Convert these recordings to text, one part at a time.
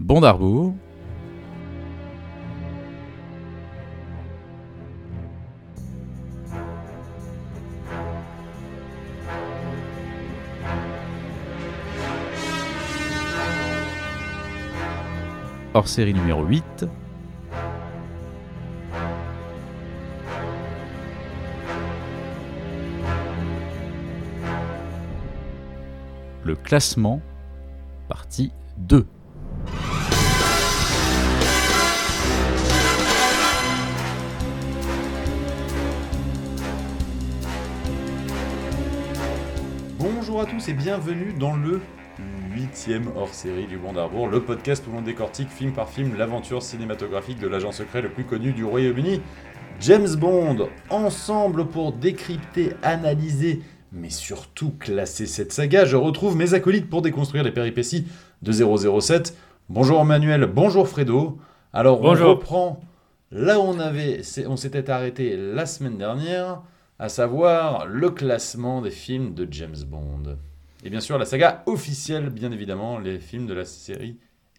Bon d'Arbour. Hors série numéro 8. Le classement, partie 2. Tous et bienvenue dans le huitième hors-série du Bon d'Arbour, le podcast où l'on décortique film par film l'aventure cinématographique de l'agent secret le plus connu du Royaume-Uni, James Bond, ensemble pour décrypter, analyser, mais surtout classer cette saga. Je retrouve mes acolytes pour déconstruire les péripéties de 007. Bonjour Manuel, bonjour Fredo. Alors Bonjour. on reprend là où on avait, on s'était arrêté la semaine dernière, à savoir le classement des films de James Bond. Et bien sûr la saga officielle, bien évidemment, les films de la série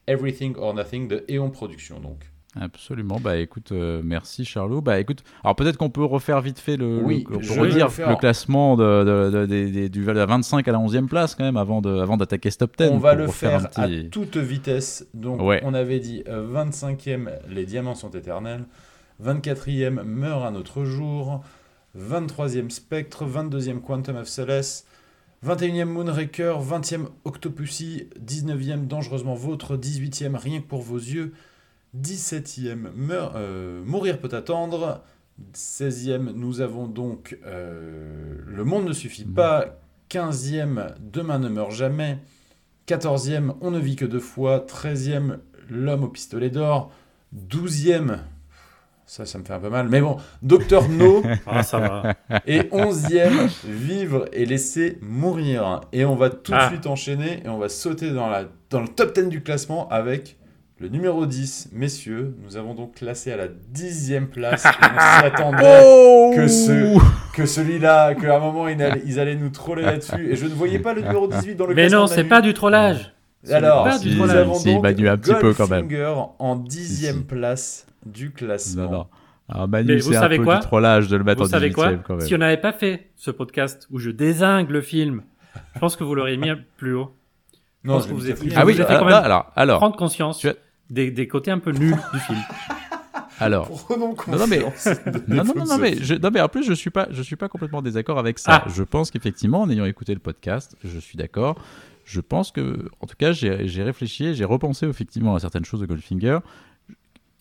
Everything or Nothing de Eon Productions donc. Absolument. Bah écoute, euh, merci Charlot. Bah écoute, alors peut-être qu'on peut refaire vite fait le, Oui, redire le classement de, de- de- du de la 25 à la 11e place quand même avant de avant d'attaquer ce top 10. On va le faire petit- à toute vitesse. Donc, Ouais. on avait dit euh, 25e, les diamants sont éternels. 24e, meurt un autre jour. 23e, Spectre. 22e, Quantum of Solace. 21e, Moonraker. 20e, Octopussy. 19e, Dangereusement Vôtre. 18e, Rien que pour vos yeux. 17e, Meur- euh, Mourir peut attendre. 16e, nous avons donc euh, Le monde ne suffit pas. 15e, Demain ne meurt jamais. 14e, On ne vit que deux fois. 13e, L'homme au pistolet d'or. 12e, ça, ça me fait un peu mal, mais bon, Docteur No. Ah, ça va. Et 11e, Vivre et laisser mourir. Et on va tout de Ah. suite enchaîner et on va sauter dans, la, dans le top 10 du classement avec le numéro 10. Messieurs, nous avons donc classé à la 10e place. Et on s'y attendait Oh que ce- que celui-là, qu'à un moment ils allaient, ils allaient nous troller là-dessus. Et je ne voyais pas le numéro 18 dans le Mais classement. non, de c'est pas du trollage. Ce Alors, n'est pas du nous trollage. avons Si, donc Manu, un petit peu quand même. En dixième Si, si. place du classement. Non, non. Alors Manu, Mais vous c'est un savez peu quoi du trollage de le mettre Vous en savez quoi 18e quand même. Si on n'avait pas fait ce podcast où je désingue le film, je pense que vous l'auriez mis plus haut. Non, pense je que vous mis Ah oui, vous avez fait alors, quand même alors, alors, Prendre conscience as- des, des côtés un peu nuls du film. alors. Prenons Non, non, mais- Non, non, non, mais je, non, mais en plus, je suis pas, je suis pas complètement en désaccord avec ça. Ah. Je pense qu'effectivement, en ayant écouté le podcast, je suis d'accord. Je pense que, en tout cas, j'ai j'ai réfléchi, j'ai repensé effectivement à certaines choses de Goldfinger.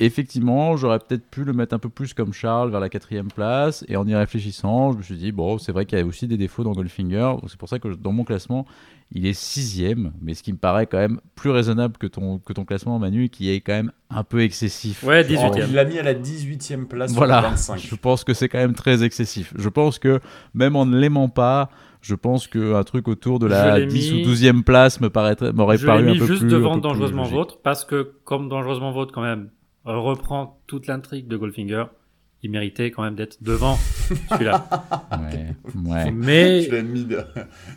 Effectivement, j'aurais peut-être pu le mettre un peu plus comme Charles vers la quatrième place. Et en y réfléchissant, je me suis dit, bon, c'est vrai qu'il y avait aussi des défauts dans Goldfinger. C'est pour ça que dans mon classement, il est sixième. Mais ce qui me paraît quand même plus raisonnable que ton, que ton classement, Manu, qui est quand même un peu excessif. Ouais, Oh, 18 il l'a mis à la 18e place sur Voilà, le 25. je pense que c'est quand même très excessif. Je pense que même en ne l'aimant pas, je pense qu'un truc autour de Je la l'ai 10 mis- ou 12e place me paraîtrait m'aurait Je l'ai paru un mis peu juste plus un devant peu plus Dangereusement logique. Vôtre parce que, comme Dangereusement Vôtre, quand même, reprend toute l'intrigue de Goldfinger, il méritait quand même d'être devant celui-là. Ouais, ouais. Mais, Tu l'as mis de-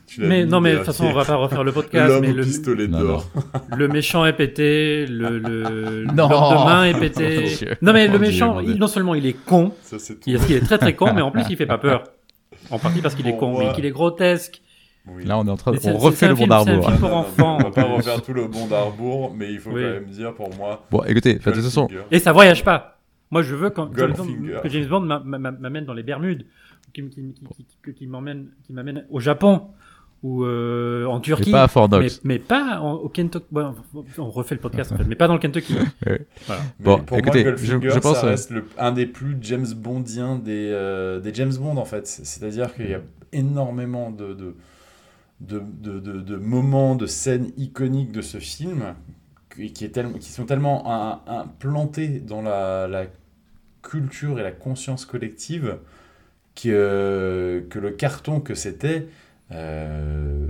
tu l'as mais mis non, mais de toute façon, on va pas refaire le podcast, L'homme mais au le, pistolet Non, d'or. le méchant est pété, le, le, Non. l'homme de main est pété. Dieu. Non, mais le Dieu, méchant, il- non seulement il est con, Ça, c'est tout. il est, il est très très con, mais en plus il fait pas peur. En partie parce qu'il est con, moi- mais qu'il est grotesque. Oui. Là, on est en train de, Mais on refait le bon film- c'est un d'Arbour. hein. On va pas refaire tout le bon d'Arbour, mais il faut Oui. quand même dire pour moi. Bon, écoutez, de toute façon. Et ça voyage pas. Moi, je veux quand, James Bond- que James Bond m'a- m'a- m'amène dans les Bermudes, qu'il qui, qui, qui, qui- qui m'emmène, qui m'amène au Japon ou euh, en et Turquie. pas à Fort mais, Knox. mais pas en- au Kentucky. Bon, on refait le podcast en fait, mais pas dans le Kentucky. Mais Bon, pour écoutez, moi, je- je pense, ça euh, reste le- un des plus James Bondiens des, euh, des James Bond, en fait. C'est-à-dire qu'il y a énormément de, de, de, de, de- moments, de scènes iconiques de ce film qui, est tellement- qui sont tellement un- implantés dans la, la culture et la conscience collective que, que le carton que c'était euh,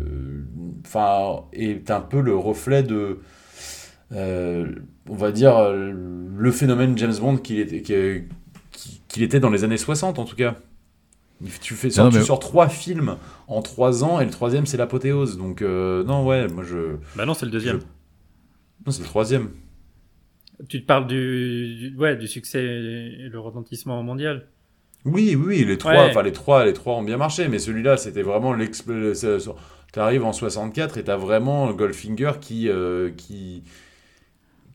est un peu le reflet de euh, on va dire, euh, le phénomène James Bond qu'il était, qu'il était dans les années 60 en tout cas. Tu, fais, Non, tu mais- sors trois films en trois ans et le troisième c'est l'apothéose. Donc euh, non ouais, moi je... Bah non, c'est le deuxième. Non c'est le troisième. Tu te parles du, du- ouais, du succès et le retentissement mondial. Oui, oui, les trois, Ouais. enfin les trois, les trois ont bien marché, mais celui-là, c'était vraiment l'explosion. T'arrives en 64 et t'as vraiment Goldfinger qui, euh, qui,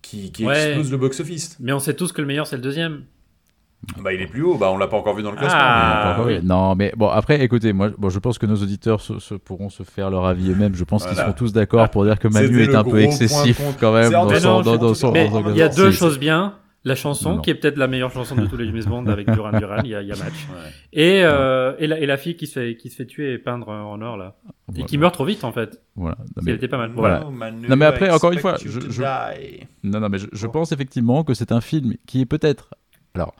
qui, qui Ouais. explose le box-office. Mais on sait tous que le meilleur, c'est le deuxième. Bah, il est plus haut, bah, on l'a pas encore vu dans le classement. Ah, mais, euh, Encore, oui. oui. Non, mais bon, après, écoutez, moi, bon, je pense que nos auditeurs se, se- pourront se faire leur avis eux-mêmes. Je pense qu'ils seront tous d'accord pour dire que Manu est un peu excessif quand même dans son, non, dans, dans son- Mais Oh, dans- il y a deux choses bien. La chanson, Non, non. qui est peut-être la meilleure chanson de tous les James Bond avec Duran Duran, il y a, il y a match. Ouais. Et, euh, et, la, et la fille qui se fait, qui se fait tuer et peindre en or, là. Et qui meurt trop vite, en fait. Voilà. Non, Elle mais, était pas mal. Voilà. No, Manu, Non, mais après, I encore une fois, je- non, non, mais je, pense effectivement que c'est un film qui est peut-être. Alors,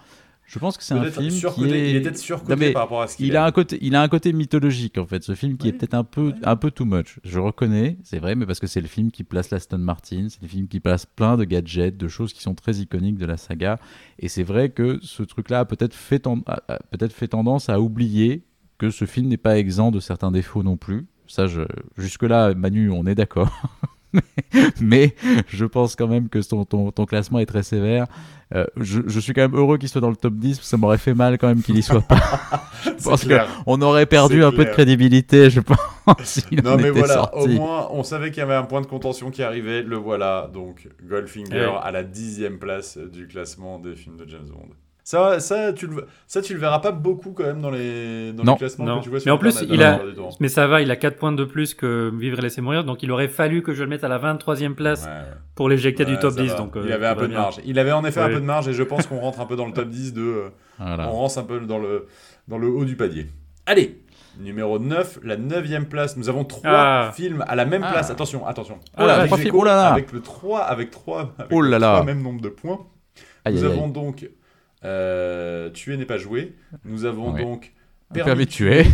je pense que c'est un film surcoté, qui est. Il est peut-être surcoté par rapport à ce qu'il Il a un côté, il a un côté mythologique en fait. Ce film qui est peut-être un peu, un peu too much. Je reconnais, c'est vrai, mais parce que c'est le film qui place l'Aston Martin, c'est le film qui place plein de gadgets, de choses qui sont très iconiques de la saga. Et c'est vrai que ce truc-là a peut-être fait, ten- peut-être fait tendance à oublier que ce film n'est pas exempt de certains défauts non plus. Ça, je, jusque-là, Manu, on est d'accord. mais je pense quand même que ton, ton, ton classement est très sévère. Euh, je, je suis quand même heureux qu'il soit dans le top 10, parce que ça m'aurait fait mal quand même qu'il y soit pas. je pense qu'on aurait perdu un peu de crédibilité, je pense, Non en mais était voilà, sorti. au moins on savait qu'il y avait un point de contention qui arrivait, le voilà, donc Goldfinger Ouais. à la dixième place du classement des films de James Bond. Ça, ça, tu le, ça tu le verras pas beaucoup quand même dans les, dans Non. les classements Non. que tu vois Mais sur en plus, il a- temps. Mais ça va, il a 4 points de plus que Vivre et laisser mourir, donc il aurait fallu que je le mette à la 23e place Ouais, pour l'éjecter Ouais, du top ça 10. va. Donc, euh, il avait un peu de bien. marge. Il avait en effet un Ouais. peu de marge et je pense qu'on rentre un peu dans le top 10 de... euh, Voilà. On rentre un peu dans le, dans le haut du palier. Allez Numéro 9, la 9 place. Nous avons trois Ah. films à la même Ah. place. Attention, attention. Oh là, Avec oh là là. Avec le 3, avec 3, avec Oh là le là. trois même nombre de points. Aïe, Nous aïe, aïe. avons donc euh, Tuer n'est pas joué. Nous avons donc Permis de tuer.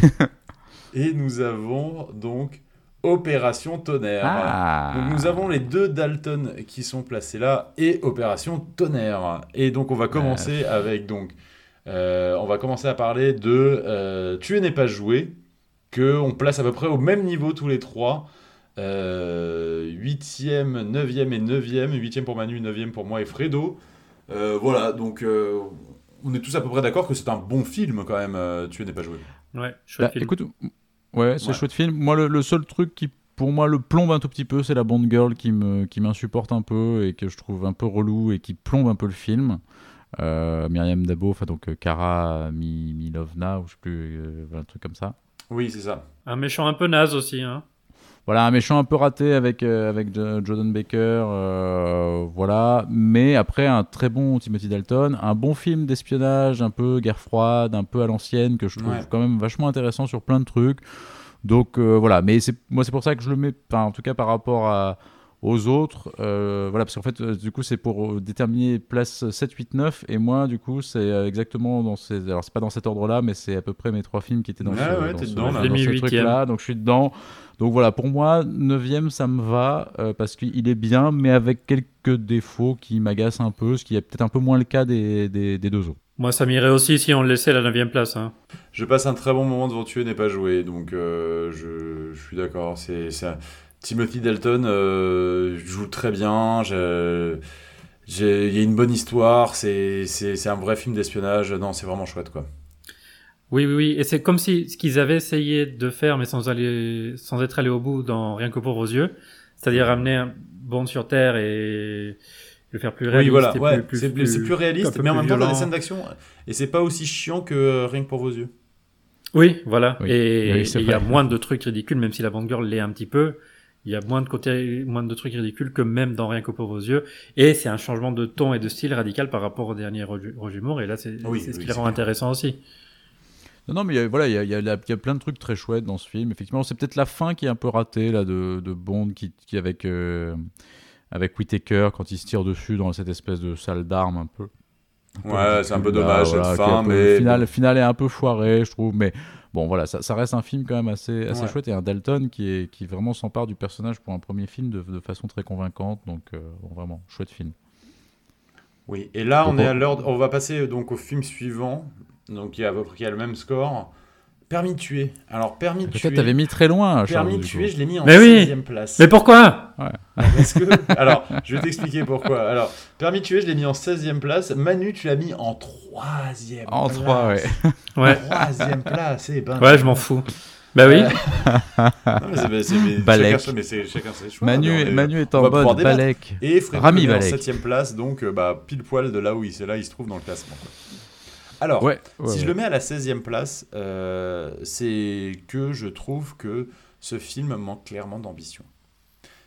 Et nous avons donc Opération Tonnerre. Ah. Donc nous avons les deux Dalton qui sont placés là et Opération Tonnerre. Et donc on va commencer avec donc euh, on va commencer à parler de euh, Tuer n'est pas joué que on place à peu près au même niveau tous les trois. Euh, 8e, 9e et 9e. 8e pour Manu, 9e pour moi et Fredo. Euh, voilà, donc euh, on est tous à peu près d'accord que c'est un bon film quand même, euh, Tuer n'est pas joué. Ouais, chouette Bah, film. écoute, ouais, c'est Ouais. chouette film. Moi, le, le seul truc qui, pour moi, le plombe un tout petit peu, c'est la Bond Girl qui me, qui m'insupporte un peu et que je trouve un peu relou et qui plombe un peu le film. Euh, Myriam Dabo, enfin donc euh, Kara Mi- Milovna, ou je sais plus, euh, un truc comme ça. Oui, c'est ça. Un méchant un peu naze aussi. Hein. Voilà, un méchant un peu raté avec, euh, avec Jo- Jordan Baker, euh, voilà. Mais après, un très bon Timothy Dalton, un bon film d'espionnage, un peu guerre froide, un peu à l'ancienne, que je trouve Ouais. quand même vachement intéressant sur plein de trucs. Donc euh, voilà, mais c'est moi c'est pour ça que je le mets, en tout cas par rapport à, aux autres, euh, voilà, parce qu'en fait, euh, du coup, c'est pour euh, déterminer place 7, 8, 9, et moi, du coup, c'est exactement dans ces. Alors, c'est pas dans cet ordre-là, mais c'est à peu près mes trois films qui étaient dans Ouais, ce, ouais, dans t'es ce- dedans, là. dans Je l'ai mis ce huitième. truc-là, donc je suis dedans. Donc voilà, pour moi, 9 ça me va, euh, parce qu'il est bien, mais avec quelques défauts qui m'agacent un peu, ce qui est peut-être un peu moins le cas des, des, des deux autres. Moi, ça m'irait aussi si on le laissait à la 9 place. Hein. Je passe un très bon moment devant Tuer n'est pas joué, donc euh, je, je suis d'accord. C'est, c'est un- Timothy Dalton euh, joue très bien. Il y a une bonne histoire. C'est, un vrai film d'espionnage. Non, c'est vraiment chouette, quoi. Oui, oui, oui. Et c'est comme si ce qu'ils avaient essayé de faire, mais sans, aller, sans être allé au bout dans Rien que pour vos yeux. C'est-à-dire amener un Bond sur Terre et le faire plus réaliste. oui, voilà. Ouais, c'est, plus- réaliste, mais en même temps, t'as des scènes d'action. Et c'est pas aussi chiant que euh, Rien que pour vos yeux. Oui, voilà. Oui. Et Oui, il y a moins de trucs ridicules, même si la Bond Girl l'est un petit peu. Il y a moins de côté, moins de trucs ridicules que même dans Rien que pour vos yeux. Et c'est un changement de ton et de style radical par rapport au dernier Roger Moore. Et là, c'est Oui, ce oui, qui le rend intéressant aussi. Non, non, mais il y a- voilà, il y a, il y a la- il y a plein de trucs très chouettes dans ce film. Effectivement, c'est peut-être la fin qui est un peu ratée là, de, de Bond qui, qui avec, euh, avec Whittaker quand il se tire dessus dans cette espèce de salle d'armes un peu. Ouais, c'est un peu dommage voilà, cette fin, un peu- mais. Le final, le final est un peu foiré, je trouve. Mais bon, voilà, ça, ça reste un film quand même assez, assez Ouais. chouette et un Dalton qui, est, qui vraiment s'empare du personnage pour un premier film de, de façon très convaincante. Donc, euh, bon, vraiment, chouette film. Oui, et là, on est à l'heure. On va passer euh, donc au film suivant, donc qui a à peu près qui a le même score. Permis de tuer. Alors, permis de tuer. Peut-être t'avais mis très loin, Charles. Permis de tuer, je l'ai mis en Mais oui. 16e place. Mais pourquoi? Ouais. Parce que, alors, je vais t'expliquer pourquoi. Alors, Permis de tuer, je l'ai mis en 16e place. Manu, tu l'as mis en 3e En place. 3, ouais. Ouais. 3e place, eh ben. Ouais, je m'en fous. Bah oui. Non, mais c'est- mais c'est- mais Balek. chacun, mais c'est- chacun ses choix. Manu, est- est- Manu est on en mode. Balek. Et Fred Rami Rami en Balek. 7ème place, donc euh, bah, pile poil de là où il, c'est là, il se trouve dans le classement. quoi. Alors, Ouais. ouais, si je le mets à la 16e place, euh, c'est que je trouve que ce film manque clairement d'ambition.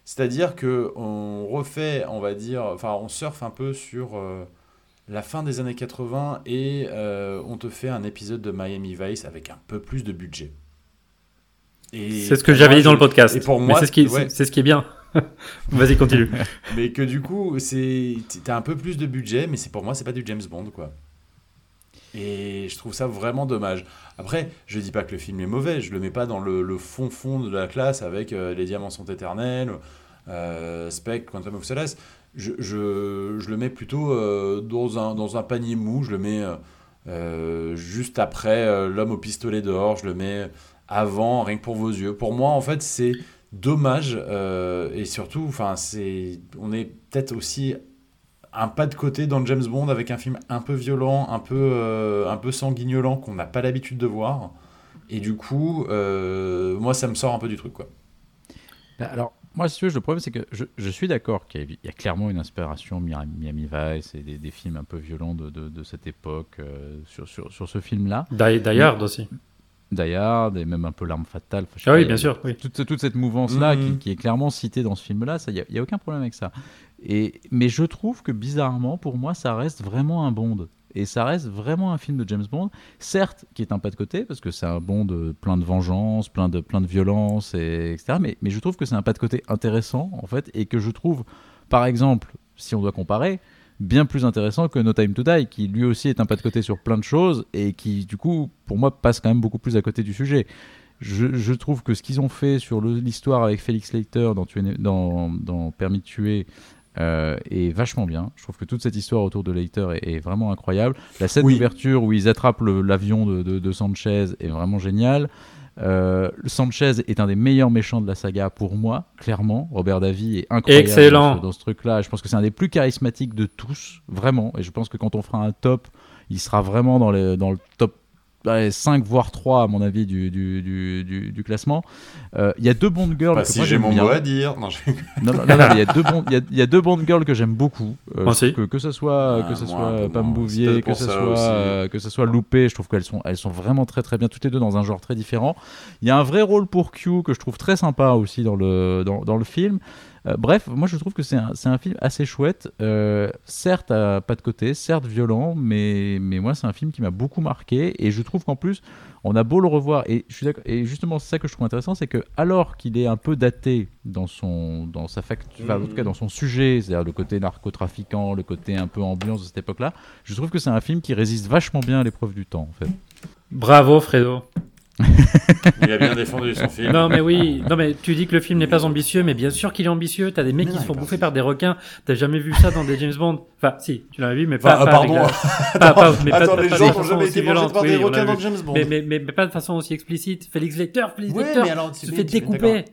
C'est-à-dire que on refait, on va dire, enfin, on surfe un peu sur euh, la fin des années 80 et euh, on te fait un épisode de Miami Vice avec un peu plus de budget. Et C'est ce que j'avais dit dans le podcast. Et pour moi, c'est ce qui, ouais. c'est- c'est ce qui est bien. Vas-y, continue. Mais que du coup, c'est t'as un peu plus de budget, mais c'est pour moi, c'est pas du James Bond, quoi. Et je trouve ça vraiment dommage. Après, je dis pas que le film est mauvais, je le mets pas dans le, le fond fond de la classe avec euh, Les Diamants sont éternels, euh, Spectre, Quantum of Solace. Je, je, je le mets plutôt euh, dans, un, dans un panier mou, je le mets euh, juste après L'homme au pistolet dehors, je le mets avant Rien que pour vos yeux. Pour moi, en fait, c'est dommage et surtout enfin on est peut-être aussi un pas de côté dans le James Bond avec un film un peu violent un peu euh, un peu sanguignolant qu'on n'a pas l'habitude de voir et du coup euh, moi ça me sort un peu du truc quoi Bah, Alors, moi, si tu veux, le problème, c'est que je, je suis d'accord qu'il y, a- il y a clairement une inspiration Mi- Miami Vice et des, des films un peu violents de, de- de cette époque euh, sur, sur, sur ce film-là. Hard aussi. Die Hard et même un peu L'arme fatale. Enfin, Ah oui, bien sûr. Oui. Toute, toute cette mouvance-là Mhm. qui, qui est clairement citée dans ce film-là, il n'y a, y a aucun problème avec ça. Mais je trouve que bizarrement, pour moi, ça reste vraiment un Bond. Et ça reste vraiment un film de James Bond, certes, qui est un pas de côté, parce que c'est un Bond euh, plein de vengeance, plein de, plein de violence, et, etc. Mais, je trouve que c'est un pas de côté intéressant, en fait, et que je trouve, par exemple, si on doit comparer, bien plus intéressant que No Time to Die, qui lui aussi est un pas de côté sur plein de choses, et qui, du coup, pour moi, passe quand même beaucoup plus à côté du sujet. Je, trouve que ce qu'ils ont fait sur l'histoire avec Félix Leiter dans, dans, dans Permis de tuer euh, est vachement bien. Je trouve que toute cette histoire autour de Leiter est, est vraiment incroyable. La scène Oui. d'ouverture où ils attrapent l'avion de, de- de Sanchez est vraiment géniale. Euh, Sanchez est un des meilleurs méchants de la saga pour moi, clairement. Robert Davy est incroyable Excellent. dans ce, dans ce truc-là. Je pense que c'est un des plus charismatiques de tous, vraiment. Et je pense que quand on fera un top, il sera vraiment dans, les, dans le top allez, 5 voire 3 à mon avis du, du, du, du- du classement. Euh, Il y a deux Bond girls que si j'ai j'aime mon bien. mot à dire non, Non, non, non, non, il y a deux Bond, il y a, y a deux Bond girls que j'aime beaucoup. Euh, que que ce soit Ah, que ce soit Pam Bouvier, peut-être que ce ça soit aussi. euh, que ce soit Loupé, je trouve qu'elles sont elles sont vraiment très très bien toutes les deux dans un genre très différent. Il y a un vrai rôle pour Q que je trouve très sympa aussi dans le dans, dans le film. Euh, bref, moi je trouve que c'est un, film assez chouette, euh, certes à pas de côté, certes violent, mais, mais moi c'est un film qui m'a beaucoup marqué et je trouve qu'en plus on a beau le revoir et je suis et justement c'est ça que je trouve intéressant, c'est que alors qu'il est un peu daté dans son dans sa facture, enfin, en tout cas dans son sujet, c'est-à-dire le côté narcotrafiquant, le côté un peu ambiance de cette époque-là, je trouve que c'est un film qui résiste vachement bien à l'épreuve du temps en fait. Bravo, Fredo. il a bien défendu son film Non, mais oui. Non, mais tu dis que le film n'est pas ambitieux, mais bien sûr qu'il est ambitieux. T'as des mecs Mais qui non, se font bouffer par des requins. T'as jamais vu ça dans des James Bond? Enfin, si, tu l'as vu, mais Enfin, pas, ah, pas pardon avec la- pas- pas- mais pas- attends pas- les pas gens de n'ont façon jamais aussi été mangés par des Oui, requins dans James Bond Mais, mais, mais, mais pas de façon aussi explicite. Félix Lecter, Félix Ouais, Lecter alors, tu- se fait tu- découper.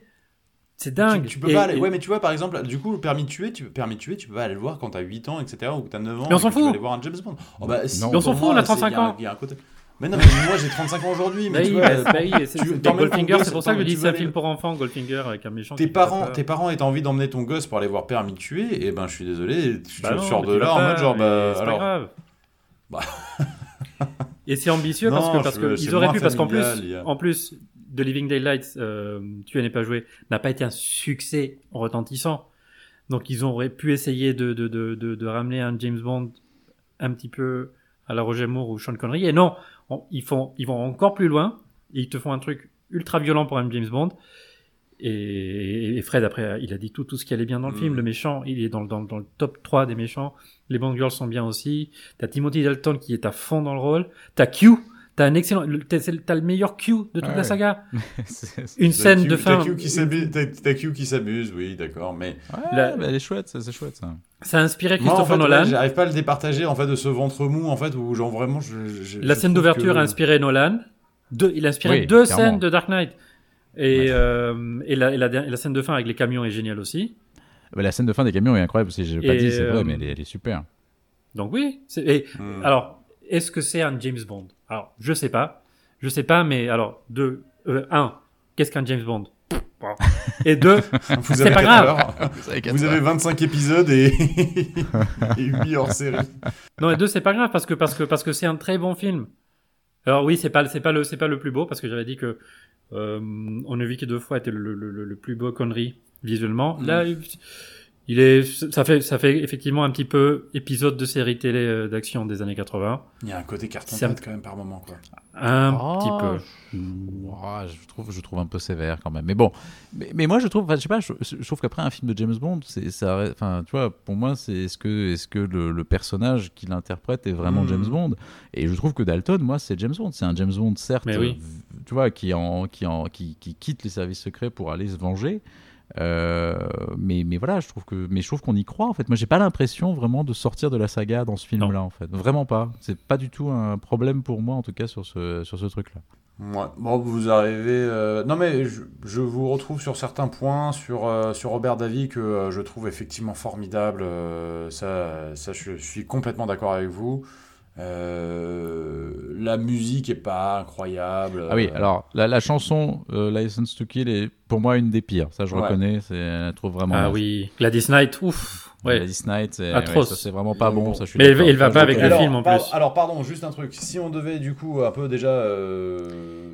C'est Tu- dingue. Tu, peux Et- pas aller. et- Ouais, mais tu vois, par exemple, du coup, le permis de tuer, tu, permis de tuer, tu peux pas aller le voir quand t'as 8 ans, etc. ou que t'as 9 ans. Mais on s'en tu fout. aller voir un James Bond. Oh, bah, si, Non. Mais on s'en fout, on a c'est- 35 il y a un- ans. il y a un côté- Mais non, mais moi j'ai 35 ans aujourd'hui. Bah Mais oui, tu vois, bah, bah et c'est- Goldfinger, c'est pour ça que je dis c'est un film pour enfants, Goldfinger, avec un méchant tes parents, peur. tes parents étant envie d'emmener ton gosse pour aller voir de tuer, et ben je suis désolé, tu Bah non, sors de là en mode genre bah c'est pas alors. grave. Bah. Et c'est ambitieux parce que parce je- que c'est ils auraient pu parce qu'en plus a- en plus de Living Daylights, euh, tu n'es pas joué, n'a pas été un succès retentissant. Donc ils auraient pu essayer de de de de, de ramener un James Bond un petit peu à la Roger Moore ou Sean Connery. Et non, on- ils font ils vont encore plus loin. Et ils te font un truc ultra violent pour un James Bond. Et, et Fred, après, il a dit tout, tout ce qui allait bien dans le Mm. film. Le méchant, il est dans, le- dans, dans le top 3 des méchants. Les Bond Girls sont bien aussi. T'as Timothy Dalton qui est à fond dans le rôle. T'as Q. T'as un excellent, le- t'as le meilleur Q de toute Ouais. la saga. Une scène Q- de fin. T'as Q qui s'amuse, t'as- t'as Q qui s'amuse, oui, d'accord, mais Ouais, La- bah, elle est chouette, c'est chouette ça. Ça a inspiré moi en Christopher ouais, Nolan. j'arrive pas à le départager en fait de ce ventre mou en fait où genre vraiment je. je- La je scène d'ouverture que- a inspiré Nolan. Deux, il a inspiré Oui, deux clairement. scènes de Dark Knight. Et, Ouais. euh, et, la, et, la, et la scène de fin avec les camions est géniale aussi. Bah, la scène de fin des camions est incroyable. Je l'ai pas Et, dit, c'est vrai, euh, mais elle est, elle est super. Donc oui. Et Hmm. alors, est-ce que c'est un James Bond? Alors, je sais pas. Je sais pas, mais alors, deux, euh, un, qu'est-ce qu'un James Bond? Bon. Et deux, Vous C'est avez pas grave. heures. Vous avez 25 épisodes et, et 8 hors série. non, et deux, c'est pas grave parce que parce que parce que c'est un très bon film. Alors oui, c'est pas c'est pas le c'est pas le plus beau parce que j'avais dit que euh, on ne vit que deux fois était le, le, le, le plus beau connerie visuellement. Mm. Là, il- est ça fait ça fait effectivement un petit peu épisode de série télé euh, d'action des années 80. Il y a un côté carton un- quand même par moment. Quoi. Un Oh, petit peu. Je, Ah, je trouve, je trouve un peu sévère quand même. Mais bon, mais, mais moi je trouve, enfin, je sais pas, je, je trouve qu'après un film de James Bond, c'est ça, enfin, tu vois, pour moi, c'est est-ce que, est-ce que le, le personnage qu'il interprète est vraiment Mhm. James Bond? Et je trouve que Dalton, moi, c'est James Bond. C'est un James Bond certes, Mais oui. euh, tu vois, qui en, qui en, qui, qui quitte les services secrets pour aller se venger. Euh, mais, mais voilà, je trouve que, mais je trouve qu'on y croit en fait. Moi, j'ai pas l'impression vraiment de sortir de la saga dans ce film-là en fait. Vraiment pas. C'est pas du tout un problème pour moi en tout cas sur ce, sur ce truc-là. Ouais. Bon, vous arrivez. euh, Non, mais je, je vous retrouve sur certains points sur, euh, sur Robert Davy que euh, je trouve effectivement formidable. euh, ça, ça, je suis complètement d'accord avec vous. Euh, la musique est pas incroyable. Ah oui, alors la, la chanson euh, License to Kill est pour moi une des pires. Ça, je Ouais. reconnais. C'est, je la trouve vraiment. Ah oui, Gladys Knight, ouf. Ouais. Gladys Knight, c'est, Atroce. ouais, ça, c'est vraiment pas bon. Ça, je suis Mais d'accord. il va pas avec le film, en par- plus. Alors, pardon, juste un truc. Si on devait du coup un peu déjà euh,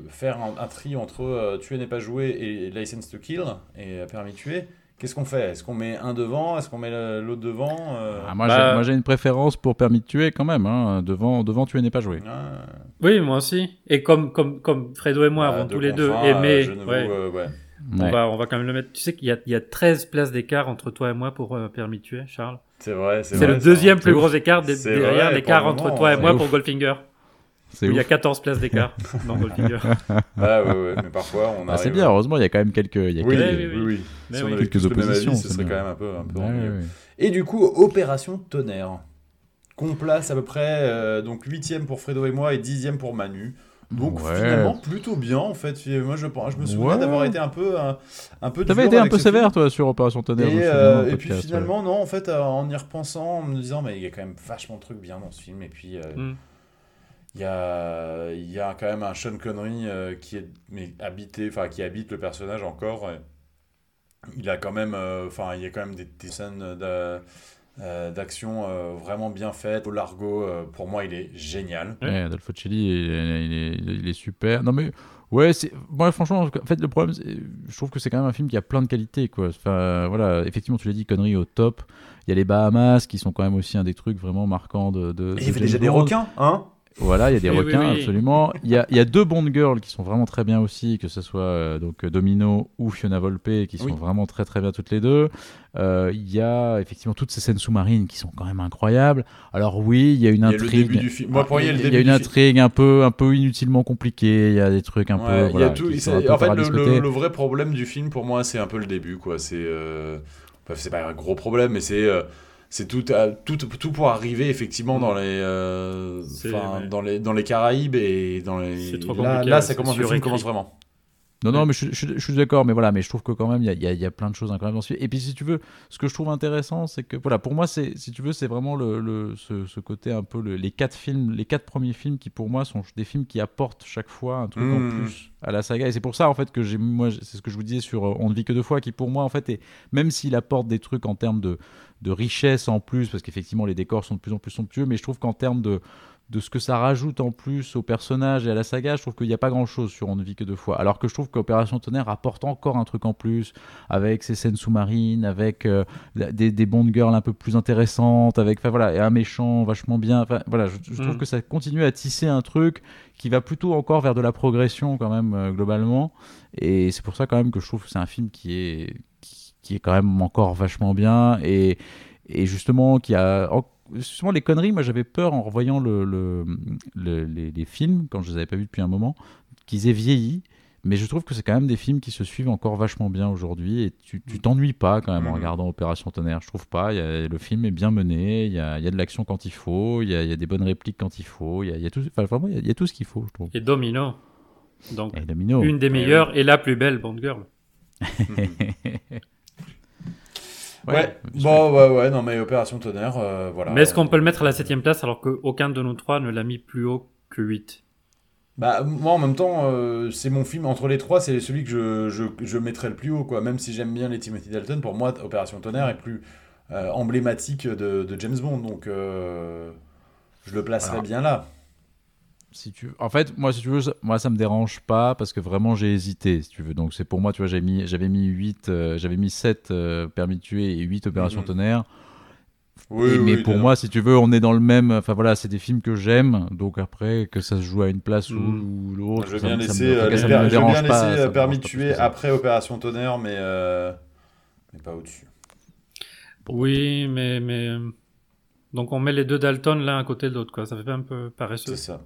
faire un, un tri entre euh, Tuer n'est pas joué et License to Kill et Permis de tuer, qu'est-ce qu'on fait? Est-ce qu'on met un devant? Est-ce qu'on met le- l'autre devant Euh, Ah, moi, Bah- j'ai, moi, j'ai une préférence pour Permis de tuer quand même. Hein. Devant, devant tuer n'est pas joué. ah, Oui, moi aussi. Et comme comme comme Fredo et moi bah, avons tous les deux aimé, euh, ouais, euh, ouais. on Ouais. va on va quand même le mettre. Tu sais qu'il y a il y a 13 places d'écart entre toi et moi pour euh, permis de tuer, Charles. C'est vrai, c'est le deuxième plus ouf. gros écart derrière l'écart entre toi et moi ouf. pour Goldfinger. C'est où il y a ouf. 14 places d'écart dans Goldfinger. Ah, ouais, ouais, mais parfois on Ah, arrive. c'est bien. Heureusement, il y a quand même quelques. Il y a Oui, quelques- oui, oui. Si on avait Quelques oppositions, avis, c'est ce serait bien. quand même un peu, un peu Ouais, ennuyeux. ouais, ouais. Et du coup, Opération Tonnerre, qu'on place à peu près euh, donc 8 pour Fredo et moi et 10 pour Manu. Donc Ouais. finalement plutôt bien en fait. Moi je, je me souviens Ouais. d'avoir été un peu un, un peu T'avais été un peu sévère, film. toi, sur Opération Tonnerre. Et, euh, et puis podcast, ouais. finalement non en fait euh, en y repensant en me disant mais il y a quand même vachement de trucs bien dans ce film et puis euh, Mm. Il y a il y a quand même un Sean Connery euh, qui est mais habité enfin qui habite le personnage encore il a quand même euh, enfin il y a quand même des, des scènes euh, d'action euh, vraiment bien faites au largo euh, pour moi il est génial Ouais, Adolfo Celli, il est, il est- il est super. Non mais ouais, c'est moi franchement, en fait le problème, je trouve que c'est quand même un film qui a plein de qualités quoi. Enfin voilà, effectivement tu l'as dit, conneries au top. Il y a les Bahamas qui sont quand même aussi un des trucs vraiment marquants de. il y avait déjà des requins hein? Voilà, il y a des Oui, requins, oui. absolument. Il y a, il y a deux Bond Girls qui sont vraiment très bien aussi, que ce soit euh, donc Domino ou Fiona Volpe, qui sont Oui. vraiment très très bien toutes les deux. Euh, il y a effectivement toutes ces scènes sous-marines qui sont quand même incroyables. Alors oui, il y a une intrigue. il y a le Il début y a une intrigue un peu, un peu inutilement compliquée. Il y a des trucs un Ouais, peu. il y voilà, a tout, un peu en fait, le, paradiscotés. le- le vrai problème du film, pour moi, c'est un peu le début, quoi. C'est, euh, enfin, c'est pas un gros problème, mais c'est, euh, c'est tout, tout, tout pour arriver effectivement dans les, euh, dans les, dans les Caraïbes et dans les. Là, là, ça commence, le film commence vraiment. Non, non, mais je, je- je suis d'accord, mais voilà, mais je trouve que quand même, il y a, y y plein de choses incroyables dans ce film. Et puis, si tu veux, ce que je trouve intéressant, c'est que, voilà, pour moi, c'est, si tu veux, c'est vraiment le, le- ce, ce côté un peu, le- les quatre films, les quatre premiers films qui, pour moi, sont des films qui apportent chaque fois un truc en Mm. plus à la saga. Et c'est pour ça, en fait, que j'ai, moi, c'est ce que je vous disais sur euh, On ne vit que deux fois, qui, pour moi, en fait, est, même s'il apporte des trucs en termes de, de richesse en plus, parce qu'effectivement, les décors sont de plus en plus somptueux, mais je trouve qu'en termes de, de ce que ça rajoute en plus au personnage et à la saga, je trouve qu'il n'y a pas grand chose sur On ne vit que deux fois. Alors que je trouve qu'Opération Tonnerre apporte encore un truc en plus, avec ses scènes sous-marines, avec euh, des, des Bond girls un peu plus intéressantes, avec voilà, et un méchant vachement bien. Voilà, je, je trouve Mm. que ça continue à tisser un truc qui va plutôt encore vers de la progression quand même euh, globalement. Et c'est pour ça quand même que je trouve que c'est un film qui est, qui, qui est quand même encore vachement bien et, et justement qui a en- justement les conneries. Moi j'avais peur en revoyant le, le- le- les, les films quand je les avais pas vus depuis un moment qu'ils aient vieilli. Mais je trouve que c'est quand même des films qui se suivent encore vachement bien aujourd'hui et tu tu t'ennuies pas quand même en Mhm. regardant Opération Tonnerre. Je trouve pas. Il y a- le film est bien mené, il y a, y a de l'action quand il faut, il y y a des bonnes répliques quand il faut, il y a, il y a tout, enfin, vraiment il y a, tout ce qu'il faut, je trouve. Et Domino. Donc, Et Domino. une des meilleures et la plus belle Bond Girl. Ouais, bien bon, ouais, ouais, non, mais Opération Tonnerre, euh, voilà. Mais est-ce qu'on peut le mettre à la septième place alors qu'aucun de nous trois ne l'a mis plus haut que 8 Bah, moi, en même temps, euh, c'est mon film, entre les trois, c'est celui que je, je, je mettrais le plus haut, quoi. Même si j'aime bien les Timothy Dalton, pour moi, Opération Tonnerre est plus euh, emblématique de, de James Bond, donc euh, je le placerai Alors. bien là. Si tu... En fait, moi, si tu veux, ça- moi, ça me dérange pas parce que vraiment, j'ai hésité, si tu veux. Donc, c'est pour moi, tu vois, j'avais mis, j'avais mis 8, euh, j'avais mis 7 euh, permis de tuer et 8 opérations Mhm. tonnerre. Oui, Et- mais oui, pour moi, si tu veux, on est dans le même. Enfin voilà, c'est des films que j'aime. Donc après, que ça se joue à une place ou, Mhm. ou l'autre. Je veux bien laisser, euh, permis de tuer après Opération Tonnerre, mais, euh, mais pas au-dessus. Oui, mais, mais. Donc on met les deux Dalton l'un à côté de l'autre, quoi. Ça fait pas un peu paresseux. C'est ça.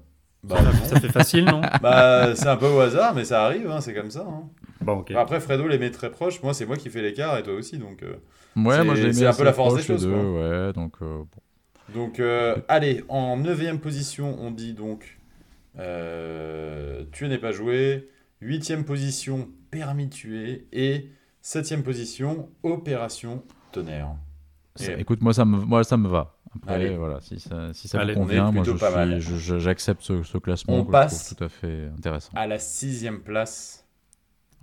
Bah, Ça, fait facile, non Bah, c'est un peu au hasard, mais ça arrive, hein, c'est comme ça. hein. Bon, ok. Après, Fredo les met très proches. Moi, c'est moi qui fais l'écart et toi aussi. Donc, euh, Ouais, C'est- moi c'est un peu la force des choses, deux, quoi. Ouais, donc euh, bon. donc euh, allez, en neuvième position, on dit donc euh, Tuer n'est pas joué. Huitième position, Permis tuer. Et septième position, Opération Tonnerre. Ça- Et- écoute, moi ça me, moi ça me va. Après, Allez. voilà, si ça, si ça Allez, vous convient, moi je je- je- j'accepte ce, ce classement On que passe. je tout à fait intéressant. À la sixième place,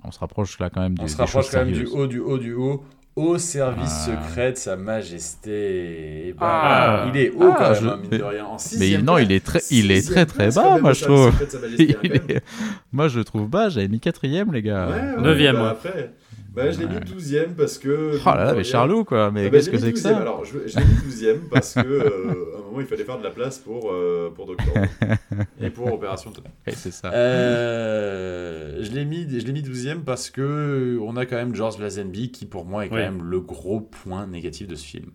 On se rapproche là quand même des, on se rapproche quand même du haut, du haut, du haut. Au service Ah. secret de Sa Majesté. Bah, Ah. il est haut Ah, quand je- même, hein, mine de rien. En Mais non, place. il est très, il est très très bas, moi au je service trouve. secret de Sa Majesté, Il est- Moi je le trouve bas, j'avais mis quatrième les gars. Ouais, ouais, Neuvième, bah, ouais. après, bah, je l'ai mis Ouais. 12ème parce que. Oh là là, mais Charlot quoi, mais Ah bah, qu'est-ce que c'est que 12e. ça Alors, je, je l'ai mis 12ème parce que euh, à un moment, il fallait faire de la place pour, euh, pour Doctor et pour Opération Tonnerre. C'est ça. Euh, je l'ai mis, je l'ai mis 12ème parce que on a quand même George Lazenby qui, pour moi, est quand Oui. même le gros point négatif de ce film.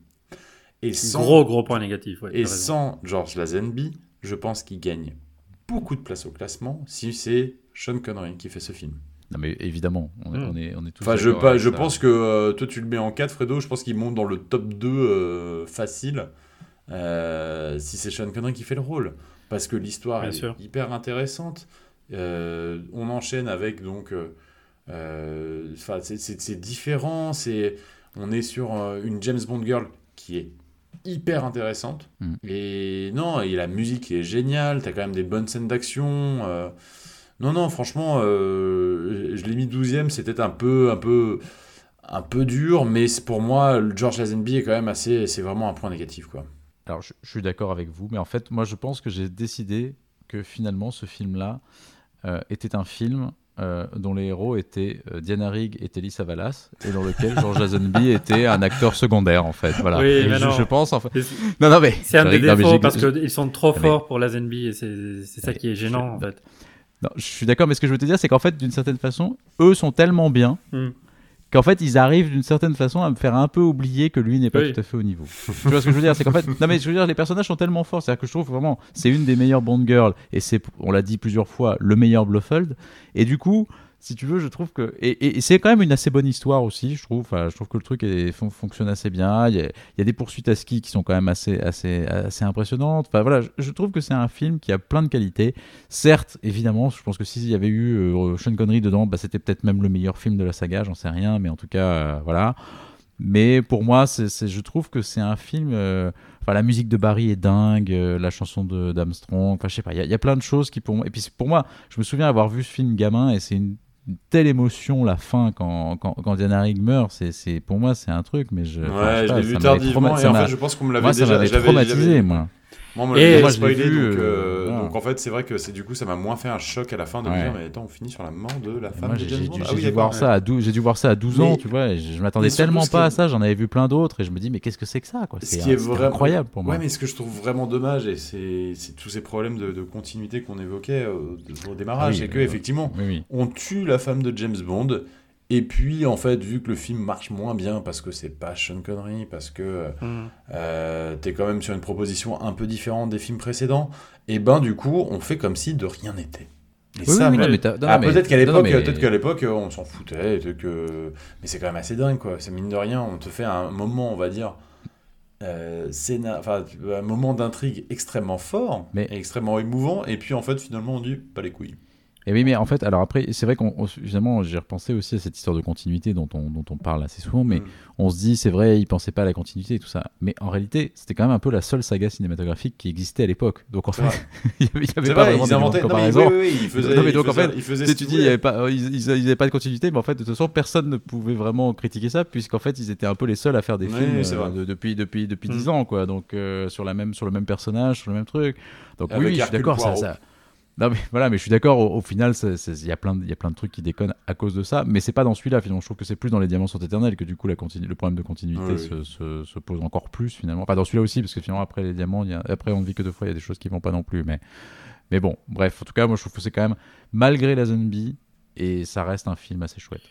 Et sans, Gros, gros point négatif. Ouais, et sans George Lazenby, je pense qu'il gagne beaucoup de place au classement si c'est Sean Connery qui fait ce film. Non mais évidemment, on est, Hmm. on est, on est tous. Enfin, je, d'accord pas, avec je ça. pense que euh, toi tu le mets en 4, Fredo. Je pense qu'il monte dans le top 2 euh, facile euh, si c'est Sean Connery qui fait le rôle. Parce que l'histoire est sûr. hyper intéressante. Euh, on enchaîne avec donc. Enfin, c'est- c'est c'est différent. C'est on est sur euh, une James Bond girl qui est hyper intéressante. Mm. Et non, et la musique est géniale. T'as quand même des bonnes scènes d'action. Non, non, franchement, euh, je l'ai mis 12ème, c'était un peu, un peu, un peu dur, mais c'est- pour moi, le George Lazenby est quand même assez, c'est vraiment un point négatif, quoi. Alors je, je suis d'accord avec vous, mais en fait moi je pense que j'ai décidé que finalement ce film-là euh, était un film. euh, dont les héros étaient euh, Diana Rigg et Telly Savalas, et dans lequel George Lazenby était un acteur secondaire en fait. Voilà. Oui, mais je, non. je pense en fait. Non non mais C'est un des rigole, défauts parce qu'ils sont trop Mais- forts pour la Zenby et c'est c'est ça Mais qui est gênant en fait. Non, je suis d'accord, mais ce que je veux te dire, c'est qu'en fait, d'une certaine façon, eux sont tellement bien Hmm. qu'en fait, ils arrivent d'une certaine façon à me faire un peu oublier que lui n'est pas Oui. tout à fait au niveau. tu vois ce que je veux dire? C'est qu'en fait, non mais je veux dire, les personnages sont tellement forts. C'est-à-dire que je trouve vraiment, c'est une des meilleures Bond girls et c'est, on l'a dit plusieurs fois, le meilleur Blofeld. Et du coup. Si tu veux, je trouve que et, c'est quand même une assez bonne histoire aussi. Je trouve, Enfin, je trouve que le truc fonctionne assez bien. Il y, a, des poursuites à ski qui sont quand même assez, assez, assez impressionnantes. Enfin voilà, je, trouve que c'est un film qui a plein de qualités. Certes, évidemment, je pense que s'il y avait eu euh, Sean Connery dedans, bah, c'était peut-être même le meilleur film de la saga, j'en sais rien, mais en tout cas, euh, voilà. Mais pour moi, je trouve que c'est un film. euh, Enfin, la musique de Barry est dingue, la chanson d'Armstrong. Enfin, je sais pas, il y, y a plein de choses qui pour moi. Et puis pour moi, je me souviens avoir vu ce film gamin et c'est une, une telle émotion la fin quand, quand, quand Diana Rigg meurt. C'est, c'est pour moi, c'est un truc, mais je. Ouais, je l'ai vu tardivement, et en fait, je pense qu'on me l'avait moi, déjà, j'avais- traumatisé, j'avais- moi. Moi, me Et- Moi, je l'ai spoilé, vu, donc, euh, euh, donc en fait, c'est vrai que c'est du coup, ça m'a moins fait un choc à la fin de me Ouais. dire, mais attends, on finit sur la mort de la femme j'ai Bond. dû, Ah j'ai oui, dû voir ça à 12, j'ai dû voir ça à 12 ans, tu vois, je, je m'attendais tellement pas à ça, j'en avais vu plein d'autres, et je me dis, mais qu'est-ce que c'est que ça, quoi? Ce C'est vraiment- incroyable pour moi. Ouais, mais ce que je trouve vraiment dommage, et c'est tous ces problèmes de, de continuité qu'on évoquait au, au démarrage, Ah oui, c'est que effectivement, on tue la femme de James Bond. Et puis, en fait, vu que le film marche moins bien parce que c'est pas Sean Connery, parce que Hmm. euh, t'es quand même sur une proposition un peu différente des films précédents, et ben du coup, on fait comme si de rien n'était. Et Oui, ça, oui, mais ah, peut-être qu'à l'époque, mais- peut-être qu'à l'époque, on s'en foutait, que... mais c'est quand même assez dingue, quoi. C'est mine de rien, on te fait un moment, on va dire, euh, scénar- enfin, un moment d'intrigue extrêmement fort, Mais- extrêmement émouvant, et puis en fait, finalement, on dit pas les couilles. Et oui, mais en fait, alors après, c'est vrai qu'on, on- finalement, j'ai repensé aussi à cette histoire de continuité dont on, dont on parle assez souvent, mais Mm. on se dit, c'est vrai, ils pensaient pas à la continuité et tout ça. Mais en réalité, c'était quand même un peu la seule saga cinématographique qui existait à l'époque. Donc en fait, il y avait, pas vrai, vraiment de comparaison. oui, oui, oui, ils faisaient. Non, mais ils donc, en fait, Tu dis, euh, ils, ils avaient pas de continuité, mais en fait, de toute façon, personne ne pouvait vraiment critiquer ça, puisqu'en fait, ils étaient un peu les seuls à faire des films euh, depuis depuis depuis Mm. 10 ans, quoi. Donc euh, sur la même sur le même personnage, sur le même truc. Donc oui, je suis d'accord, ça- Non mais voilà, mais je suis d'accord. Au, au final, il y a plein de, il y a plein de trucs qui déconnent à cause de ça, mais c'est pas dans celui-là. Finalement, je trouve que c'est plus dans les Diamants sont éternels que du coup la continu- le problème de continuité Oui, se, se- se pose encore plus finalement. Enfin dans celui-là aussi, parce que finalement après les diamants, il y a- après on ne vit que deux fois, il y a des choses qui vont pas non plus, mais mais bon, bref. En tout cas, moi je trouve que c'est quand même malgré la zombie et ça reste un film assez chouette.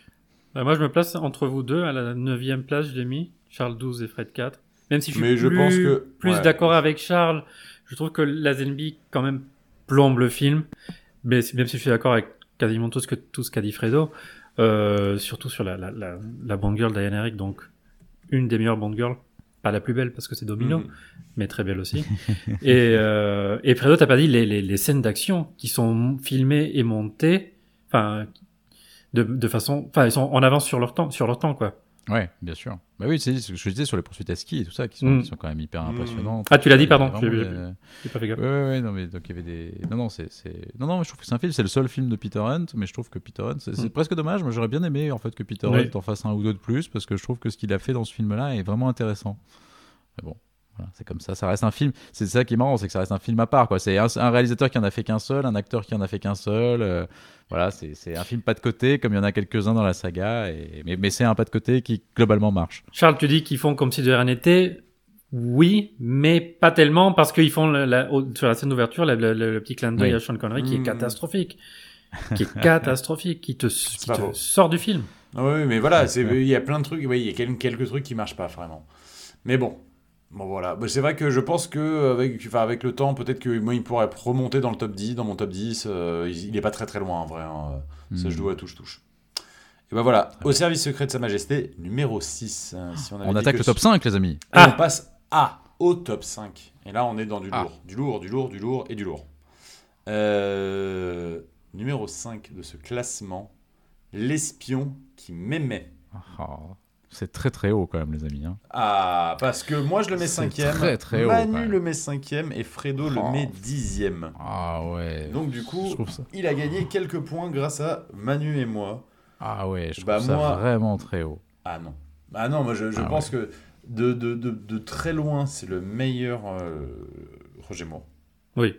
Bah, moi, je me place entre vous deux. À la neuvième place, je l'ai mis. Charles 12 et Fred 4. Même si je suis Mais je plus, pense que- plus ouais. d'accord avec Charles, je trouve que Lazenby, quand même, plombe le film. Mais même si je suis d'accord avec quasiment tout ce que tout ce qu'a dit Fredo, euh, surtout sur la, la, la, la Bond Girl Diane Eric, donc une des meilleures Bond Girls. Pas la plus belle parce que c'est Domino, Mhm. mais très belle aussi. et, euh, et Fredo, t'as pas dit les, les, les scènes d'action qui sont filmées et montées, enfin, de, de façon, enfin, ils sont en avance sur leur temps, sur leur temps, quoi. Ouais, bien sûr. Bah oui, c'est ce que je disais sur les poursuites à ski et tout ça, qui sont, Mm. qui sont quand même hyper Mm. impressionnantes. Ah, tu l'as dit, pardon, vraiment j'ai- J'ai pas fait gaffe. Ouais, ouais, ouais, non, mais donc il y avait des. Non, non, c'est, non, non, mais je trouve que c'est un film, c'est le seul film de Peter Hunt, mais je trouve que Peter Hunt, c'est, Mm. presque dommage. Moi, j'aurais bien aimé en fait que Peter Oui. Hunt en fasse un ou deux de plus, parce que je trouve que ce qu'il a fait dans ce film-là est vraiment intéressant. Mais bon, voilà, c'est comme ça. Ça reste un film. C'est ça qui est marrant, c'est que ça reste un film à part, quoi. C'est un, un réalisateur qui en a fait qu'un seul, un acteur qui en a fait qu'un seul. euh, voilà, c'est, c'est un film pas de côté, comme il y en a quelques-uns dans la saga, et... mais, mais c'est un pas de côté qui globalement marche. Charles, tu dis qu'ils font comme si de rien n'était. Oui, mais pas tellement parce qu'ils font la, la- au- sur la scène d'ouverture le, le- le petit clin d'œil Oui. à Sean Connery qui est Mm. catastrophique, qui est catastrophique, qui te, qui sort du film. Ah oui, mais voilà, il y a plein de trucs, oui, il y a quelques, quelques trucs qui marchent pas vraiment. Mais bon, bon voilà. Bah, c'est vrai que je pense que avec, enfin, avec le temps, peut-être que moi, il pourrait remonter dans le top 10, dans mon top 10. euh, il, il est pas très très loin en vrai. hein. Ça, je dois touche touche. Et ben voilà, au service secret de Sa Majesté, numéro 6. hein, si on, On attaque que le top 5, les amis. Et Ah. on passe à au top 5. Et là, on est dans du Ah. lourd. Du lourd, du lourd, du lourd et du lourd. Euh, numéro 5 de ce classement, L'espion qui m'aimait. Ah, c'est très très haut quand même, les amis. hein. Ah, parce que moi je le mets cinquième, très, très haut, Manu le met cinquième et Fredo le Oh. met dixième. Ah ouais. Donc du coup, trouve ça. il a gagné quelques points grâce à Manu et moi. Ah ouais, je trouve Bah, ça moi- vraiment très haut. Ah non. Ah non, moi je, je Ah pense que de, de, de, de très loin, c'est le meilleur euh, Roger Moore. Oui.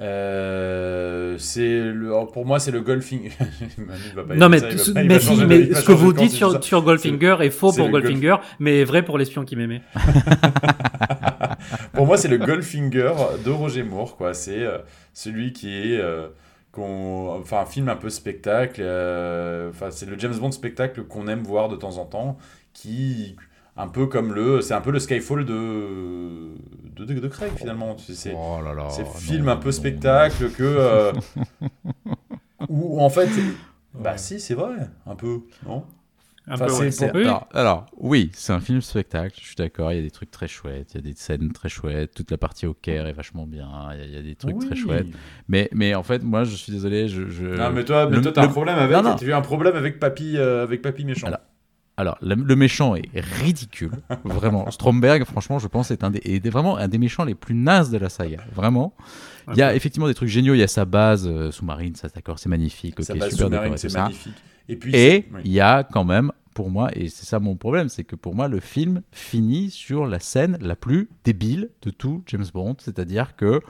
Euh, c'est le, pour moi, c'est le pas non, mais, ça, pas- mais si, mais ce que vous dites sur, sur Goldfinger est faux pour le golf- Goldfinger, mais vrai pour l'espion qui m'aimait. Pour moi, c'est le Goldfinger de Roger Moore, quoi. C'est euh, celui qui est. euh, qu'on- enfin, un film un peu spectacle. Enfin, c'est le James Bond spectacle qu'on aime voir de temps en temps. Qui. Un peu comme le. C'est un peu le Skyfall de. de, de, de Craig, finalement. C'est- oh là là. C'est non, film un peu non, spectacle que. euh, où en fait. Bah Ouais. si, c'est vrai, un peu, non? Un Enfin, peu, ouais. Oui. alors, alors, oui, c'est un film spectacle, je suis d'accord, il y a des trucs très chouettes, il y a des scènes très chouettes, toute la partie au Caire est vachement bien, il y a, il y a des trucs très chouettes. Mais, mais en fait, moi, je suis désolé, je... je- Non, mais toi, mais le- toi, t'as un problème avec. Non, non. Tu as eu un problème avec Papy, euh, avec Papy méchant. Alors, Alors, le, le méchant est ridicule, vraiment. Stromberg, franchement, je pense, est, un des, est vraiment un des méchants les plus nazes de la saga, vraiment. Il y a effectivement des trucs géniaux, il y a sa base euh, sous-marine, ça d'accord, c'est magnifique, ok, Sa base super sous-marine, décoré, c'est magnifique. Et puis. Et oui. il y a quand même, pour moi, et c'est ça mon problème, c'est que pour moi, le film finit sur la scène la plus débile de tout James Bond, c'est-à-dire que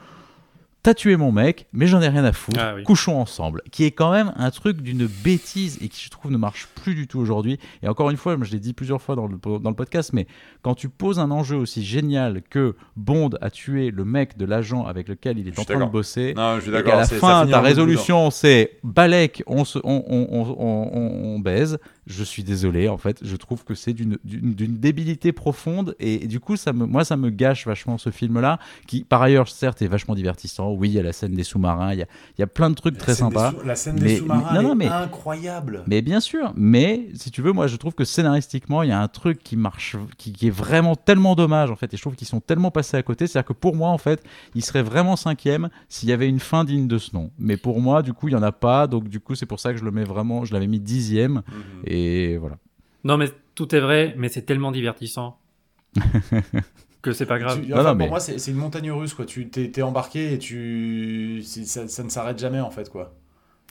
t'as tué mon mec, mais j'en ai rien à foutre, Ah oui. couchons ensemble, qui est quand même un truc d'une bêtise et qui, je trouve, ne marche plus du tout aujourd'hui. Et encore une fois, moi, je l'ai dit plusieurs fois dans le, dans le podcast, mais quand tu poses un enjeu aussi génial que Bond a tué le mec de l'agent avec lequel il est en train de bosser, Non, je suis et d'accord. qu'à la fin, ta résolution, c'est Balek, on, se, on, on, on, on, on- on baise, je suis désolé, en fait, je trouve que c'est d'une débilité profonde et, et du coup, ça me, moi, ça me gâche vachement ce film-là, qui par ailleurs, certes, est vachement divertissant. Oui, il y a la scène des sous-marins, il y a, y a plein de trucs La très sympas. La scène Mais- des sous-marins, est mais- incroyable. Mais bien sûr, mais si tu veux, moi je trouve que scénaristiquement, il y a un truc qui marche, qui, qui est vraiment tellement dommage en fait, et je trouve qu'ils sont tellement passés à côté. C'est-à-dire que pour moi, en fait, il serait vraiment cinquième s'il y avait une fin digne de ce nom. Mais pour moi, du coup, il y en a pas, donc du coup, c'est pour ça que je le mets vraiment, je l'avais mis dixième, Mhm. et voilà. Non, mais tout est vrai, mais c'est tellement divertissant que c'est pas grave. Tu- Non, enfin, non, pour mais- moi, c'est une montagne russe, quoi. Tu t'es embarqué et tu ça, ça ne s'arrête jamais, en fait, quoi.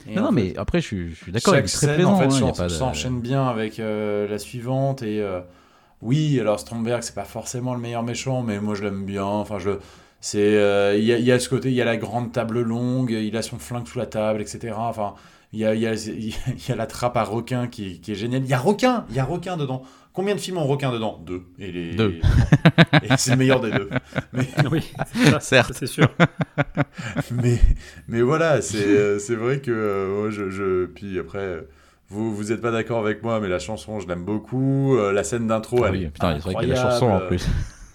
Et Non, en non, fait, mais après, je suis, d'accord, il chaque est très scène, plaisant. en fait, hein, de- s'enchaîne bien avec euh, la suivante et euh, oui, alors Stromberg, c'est pas forcément le meilleur méchant, mais moi je l'aime bien. Enfin, je c'est euh, il y, a, il y a ce côté, il y a la grande table longue, il a son flingue sous la table, etc. Enfin, il y a, il y, a, il y a la trappe à requin qui, qui est géniale. Il y a requin, il y a requin dedans. Combien de films ont requin dedans? Deux. Et les... Deux. et c'est le meilleur des deux. Mais, oui, c'est ça, Certes. c'est sûr. mais, mais voilà, c'est euh, c'est vrai que euh, moi, je, je. Puis après, vous vous êtes pas d'accord avec moi, mais la chanson, je l'aime beaucoup. Euh, la scène d'intro, Ah elle oui, est putain, vrai qu'il y a la chanson en incroyable. plus.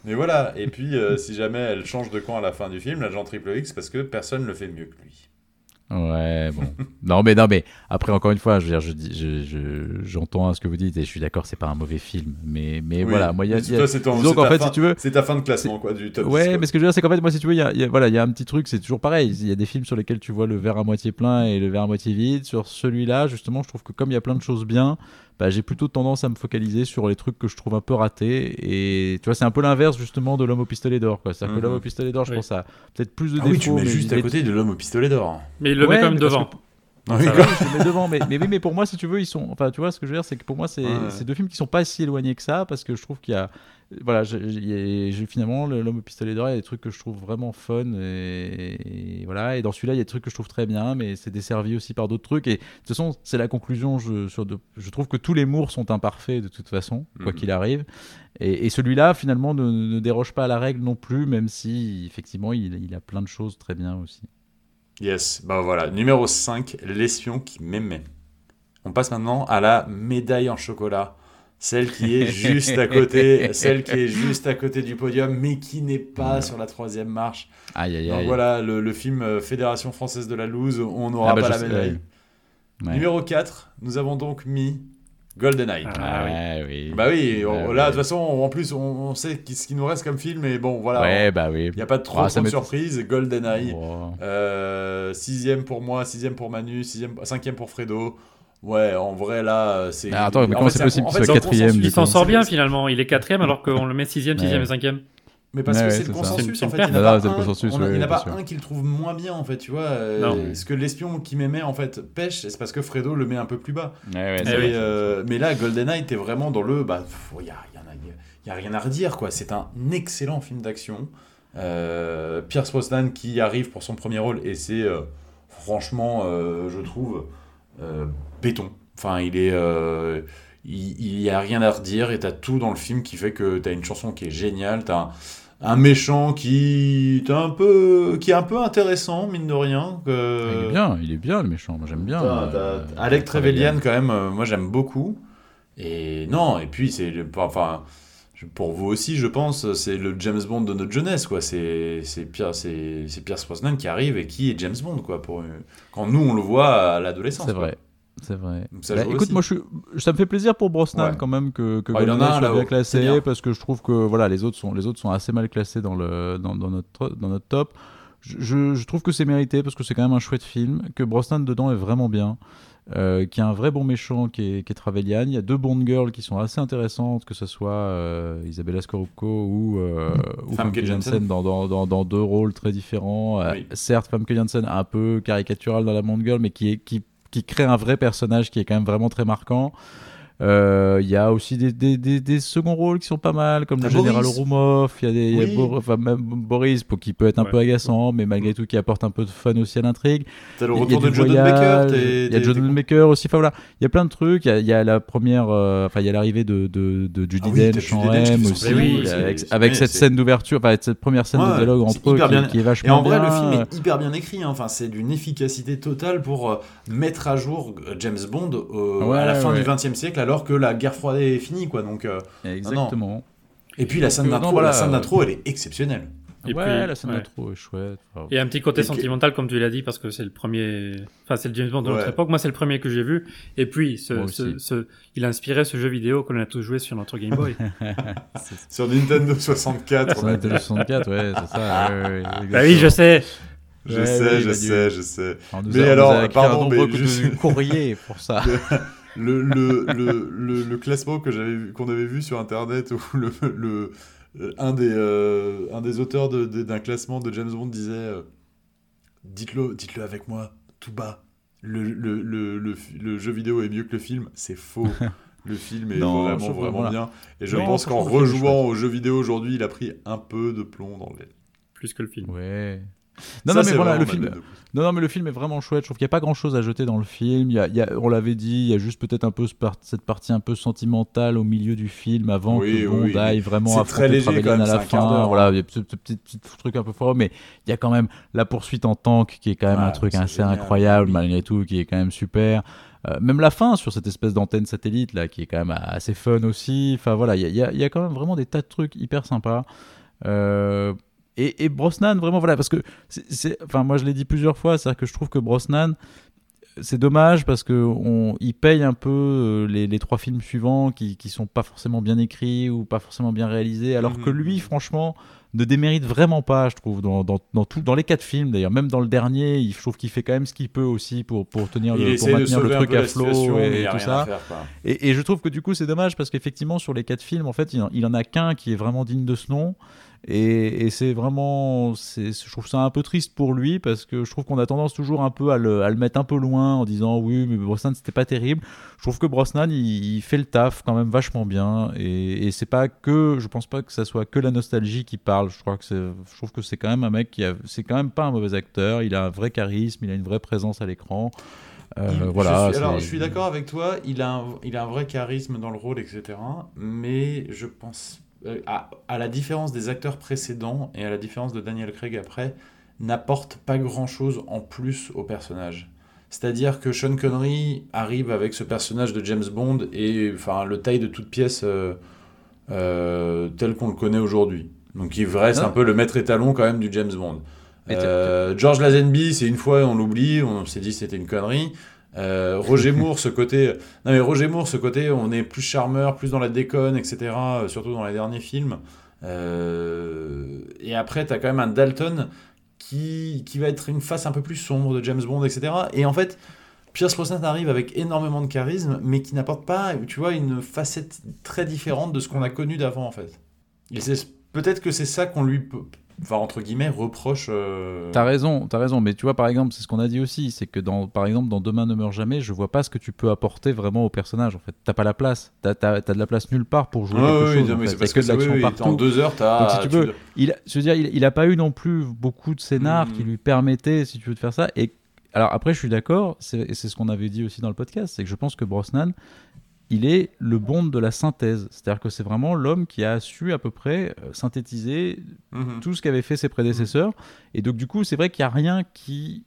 Mais voilà, et puis euh, si jamais elle change de camp à la fin du film, l'agent Triple X, parce que personne le fait mieux que lui. Ouais, bon. non, mais non, mais après, encore une fois, je veux dire, je dis, je, je- j'entends ce que vous dites et je suis d'accord, c'est pas un mauvais film, mais, mais Oui, voilà, moi, il y a, qu'en ta fait, fin- si tu veux, C'est ta fin de classement, quoi, du top 10, Ouais, quoi. mais ce que je veux dire, c'est qu'en fait, moi, si tu veux, il y a, il y a- voilà, il y a un petit truc, c'est toujours pareil. Il y a des films sur lesquels tu vois le verre à moitié plein et le verre à moitié vide. Sur celui-là, justement, je trouve que comme il y a plein de choses bien, bah, j'ai plutôt tendance à me focaliser sur les trucs que je trouve un peu ratés. Et tu vois, c'est un peu l'inverse, justement, de l'homme au pistolet d'or. quoi. C'est-à-dire Mhm. que l'homme au pistolet d'or, je Oui. pense à peut-être plus de Ah défauts. oui, tu mets juste à côté de l'homme au pistolet d'or. Mais il le Ouais, met quand même devant. Oui, Ça quoi. va, je le mets devant, mais, mais oui, mais pour moi, si tu veux, ils sont. Enfin, tu vois, ce que je veux dire, c'est que pour moi, c'est Ouais. deux films qui sont pas si éloignés que ça, parce que je trouve qu'il y a. Voilà, j'ai- finalement le- l'homme au pistolet d'or, il y a des trucs que je trouve vraiment fun, et, et voilà. Et dans celui-là, il y a des trucs que je trouve très bien, mais c'est desservi aussi par d'autres trucs. Et de toute façon, c'est la conclusion. Je, sur de- je trouve que tous les mours sont imparfaits de toute façon, quoi Mhm. qu'il arrive. Et, et celui-là, finalement, ne, ne déroge pas à la règle non plus, même si, effectivement, il, il a plein de choses très bien aussi. Yes, bah voilà. Numéro 5, l'espion qui m'aimait. On passe maintenant à la médaille en chocolat. Celle qui est juste à côté, celle qui est juste à côté du podium, mais qui n'est pas sur la troisième marche. Aïe, aïe, Donc aïe. voilà, le, le film euh, Fédération française de la loose, on n'aura Ah bah, pas la médaille. ouais. Numéro 4, nous avons donc mis GoldenEye. Ah, Ah oui. Bah oui, on- Ouais, là, de toute façon, en plus, on, on sait ce qui nous reste comme film, mais bon, voilà. ouais, bah oui. Il n'y a pas de trop, Ah, trop ça de surprises. GoldenEye, Oh. euh, sixième pour moi, sixième pour Manu, sixième, cinquième pour Fredo. Ouais, en vrai, là, euh, c'est. Ah, attends, mais en comment c'est possible qu'il soit quatrième, Il s'en sort bien finalement. Il est quatrième alors qu'on le met sixième, sixième et cinquième. Mais parce Ouais, que ouais, c'est le consensus, en fait. Il n'y en a pas, un, a- oui, pas un qui le trouve moins bien, en fait, tu vois. euh. Ce que l'espion qui m'aimait, en fait, pêche, c'est parce que Fredo le met un peu plus bas. Ouais, ouais, c'est Et, vrai. euh, mais là, GoldenEye, t'es vraiment dans le. Bah, il n'y a, y a, y a rien à redire, quoi. C'est un excellent film d'action. Euh, Pierce Brosnan qui arrive pour son premier rôle, et c'est euh, franchement, euh, je trouve, euh, béton. Enfin, il est. euh, il n'y a rien à redire, et t'as tout dans le film qui fait que t'as une chanson qui est géniale, t'as un, un méchant qui, t'as un peu, qui est un peu intéressant, mine de rien. que- Il est bien, il est bien le méchant, moi j'aime bien. T'as- t'as- euh, Alec Trevelyan. Quand même, euh, moi j'aime beaucoup. Et non, et puis c'est. Enfin, pour vous aussi, je pense, c'est le James Bond de notre jeunesse, quoi. C'est c'est Pierre, c'est c'est Pierce Brosnan qui arrive et qui est James Bond, quoi. Pour, euh, quand nous, on le voit à l'adolescence. C'est quoi. vrai. C'est vrai. Ça Bah, écoute, aussi. moi, je suis- ça me fait plaisir pour Brosnan Ouais. quand même que, que Oh, il en a soit bien classé bien. parce que je trouve que voilà, les autres sont, les autres sont assez mal classés dans, le, dans, dans notre, dans notre top. Je, trouve que c'est mérité parce que c'est quand même un chouette film, que Brosnan dedans est vraiment bien, euh, qu'il y a un vrai bon méchant qui est, qui est Trevelyan. Il y a deux Bond girls qui sont assez intéressantes, que ce soit euh, Isabella Scorupco ou, euh, ou dans, dans, dans, dans deux rôles très différents. Euh, Oui. certes, Famke Janssen un peu caricaturale dans la Bond girl, mais qui, est, qui, qui crée un vrai personnage qui est quand même vraiment très marquant. Euh, Il y a aussi des, des, des, des seconds rôles qui sont pas mal, comme le T'as général Boris. Roumov. Il y a, des, y a enfin, même Boris, pour- qui peut être un Ouais. peu agaçant, mais malgré tout qui apporte un peu de fun aussi à l'intrigue. T'as le Il y a retour de voyage, Baker. Il y a t'es- Baker aussi. Enfin voilà, il y a plein de trucs. Il y a, il y a la première, euh, enfin il y a l'arrivée de, de, de Judy Ah oui, Dench Judi en M aussi, avec, cette scène d'ouverture, enfin cette première scène Ouais, de dialogue entre eux qui, bien. qui est Et vachement en vrai, bien. le film est hyper bien écrit. hein. Enfin, c'est d'une efficacité totale pour euh, mettre à jour James Bond à la fin du XXe siècle, alors que la guerre froide est finie, quoi. Donc, euh, Exactement. Et puis la scène euh, d'intro, voilà. la scène d'intro, elle est exceptionnelle. Et ouais, puis- la scène ouais. d'intro est chouette. Enfin, Et un petit côté Et que- sentimental, comme tu l'as dit, parce que c'est le premier. Enfin, c'est le James Bond de notre époque. Moi, c'est le premier que j'ai vu. Et puis, ce, il a inspiré ce jeu vidéo qu'on a tous joué sur notre Game Boy. Sur Nintendo 64, on Sur a Nintendo 64, ouais, c'est ça. ouais, ouais, ouais, bah oui, je sais. Je Ouais, sais, oui, je sais, du- je sais. Nous Mais alors, pardon, mais de courrier pour ça. Le, le, le, le, classement que j'avais vu- qu'on avait vu sur internet où le, le, euh, un, des, euh, un des auteurs de- de- d'un classement de James Bond disait euh, Dites-le dites-le avec moi, tout bas. Le, le, le, le, jeu vidéo est mieux que le film. C'est faux. Le film est Non, vraiment, vraiment voilà. bien. Et je Non, pense qu'en rejouant au jeu vidéo aujourd'hui, il a pris un peu de plomb dans l'aile. Plus que le film. Ouais. Non, Ça, non, mais voilà, le film. Non, non, mais le film est vraiment chouette. Je trouve qu'il n'y a pas grand chose à jeter dans le film. Il y a, il y a- on l'avait dit, il y a juste peut-être un peu ce par- cette partie un peu sentimentale au milieu du film avant Oui, que Bond oui, aille vraiment affronter très léger Trevelyan quand même, à la fin. Voilà, hein. il y a ce, ce petit, petit truc un peu fort, mais il y a quand même la poursuite en tank qui est quand même un truc assez génial, incroyable oui. malgré tout, qui est quand même super. Euh, même la fin sur cette espèce d'antenne satellite là, qui est quand même assez fun aussi. Enfin voilà, il y a, il y a- il y a quand même vraiment des tas de trucs hyper sympas. Euh, et, et Brosnan, vraiment, voilà, parce que, c'est- enfin, moi je l'ai dit plusieurs fois, c'est-à-dire que je trouve que Brosnan, c'est dommage parce que on, il paye un peu euh, les, les trois films suivants qui, qui sont pas forcément bien écrits ou pas forcément bien réalisés, alors Mhm. que lui, franchement, ne démérite vraiment pas, je trouve, dans, dans, dans, tout, dans les quatre films d'ailleurs, même dans le dernier, il, je trouve qu'il fait quand même ce qu'il peut aussi pour, pour tenir le, pour maintenir le truc à flot et tout ça. faire. Et, et je trouve que du coup c'est dommage parce qu'effectivement sur les quatre films en fait il il en a qu'un qui est vraiment digne de ce nom et, et c'est vraiment je trouve ça un peu triste pour lui parce que je trouve qu'on a tendance toujours un peu à le, à le mettre un peu loin en disant oui mais Brosnan c'était pas terrible. Je trouve que Brosnan il, il fait le taf quand même vachement bien et, et c'est pas que je pense pas que ça soit que la nostalgie qui parle. Je crois que je trouve que c'est quand même un mec qui a c'est quand même pas un mauvais acteur. Il a un vrai charisme il a une vraie présence à l'écran. Euh, Il- voilà je suis, alors, je suis d'accord avec toi, il a, un, il a un vrai charisme dans le rôle, etc. Mais je pense, à, à la différence des acteurs précédents et à la différence de Daniel Craig après, n'apporte pas grand-chose en plus au personnage. C'est-à-dire que Sean Connery arrive avec ce personnage de James Bond et enfin le taille de toute pièce euh, euh, tel qu'on le connaît aujourd'hui. Donc il reste Ah. un peu le maître étalon quand même du James Bond. Euh, George Lazenby, c'est une fois on l'oublie, on s'est dit c'était une connerie. Euh, Roger Moore, ce côté, non mais Roger Moore, ce côté, on est plus charmeur, plus dans la déconne, etc. euh, Surtout dans les derniers films. Euh, et après, t'as quand même un Dalton qui, qui va être une face un peu plus sombre de James Bond, etc. Et en fait, Pierce Brosnan arrive avec énormément de charisme, mais qui n'apporte pas, tu vois, une facette très différente de ce qu'on a connu d'avant, en fait. Et c'est peut-être que c'est ça qu'on lui, enfin entre guillemets, reproche. euh, T'as raison, t'as raison, mais tu vois, par exemple, c'est ce qu'on a dit aussi, c'est que dans, par exemple, dans Demain ne meurt jamais, je vois pas ce que tu peux apporter vraiment au personnage. En fait, t'as pas la place, t'as as, de la place nulle part pour jouer Ouais, quelque chose. non, en fait. parce que de l'action oui, partout. En deux heures, t'as. Donc, si tu veux, dois- Il, je veux dire, il, il a pas eu non plus beaucoup de scénars Mhm. qui lui permettaient, si tu veux, de faire ça. Et alors après, je suis d'accord, c'est ce qu'on avait dit aussi dans le podcast, c'est que je pense que Brosnan, il est le Bond de la synthèse. C'est-à-dire que c'est vraiment l'homme qui a su à peu près euh, synthétiser Mhm. tout ce qu'avaient fait ses prédécesseurs. Et donc, du coup, c'est vrai qu'il n'y a rien qui,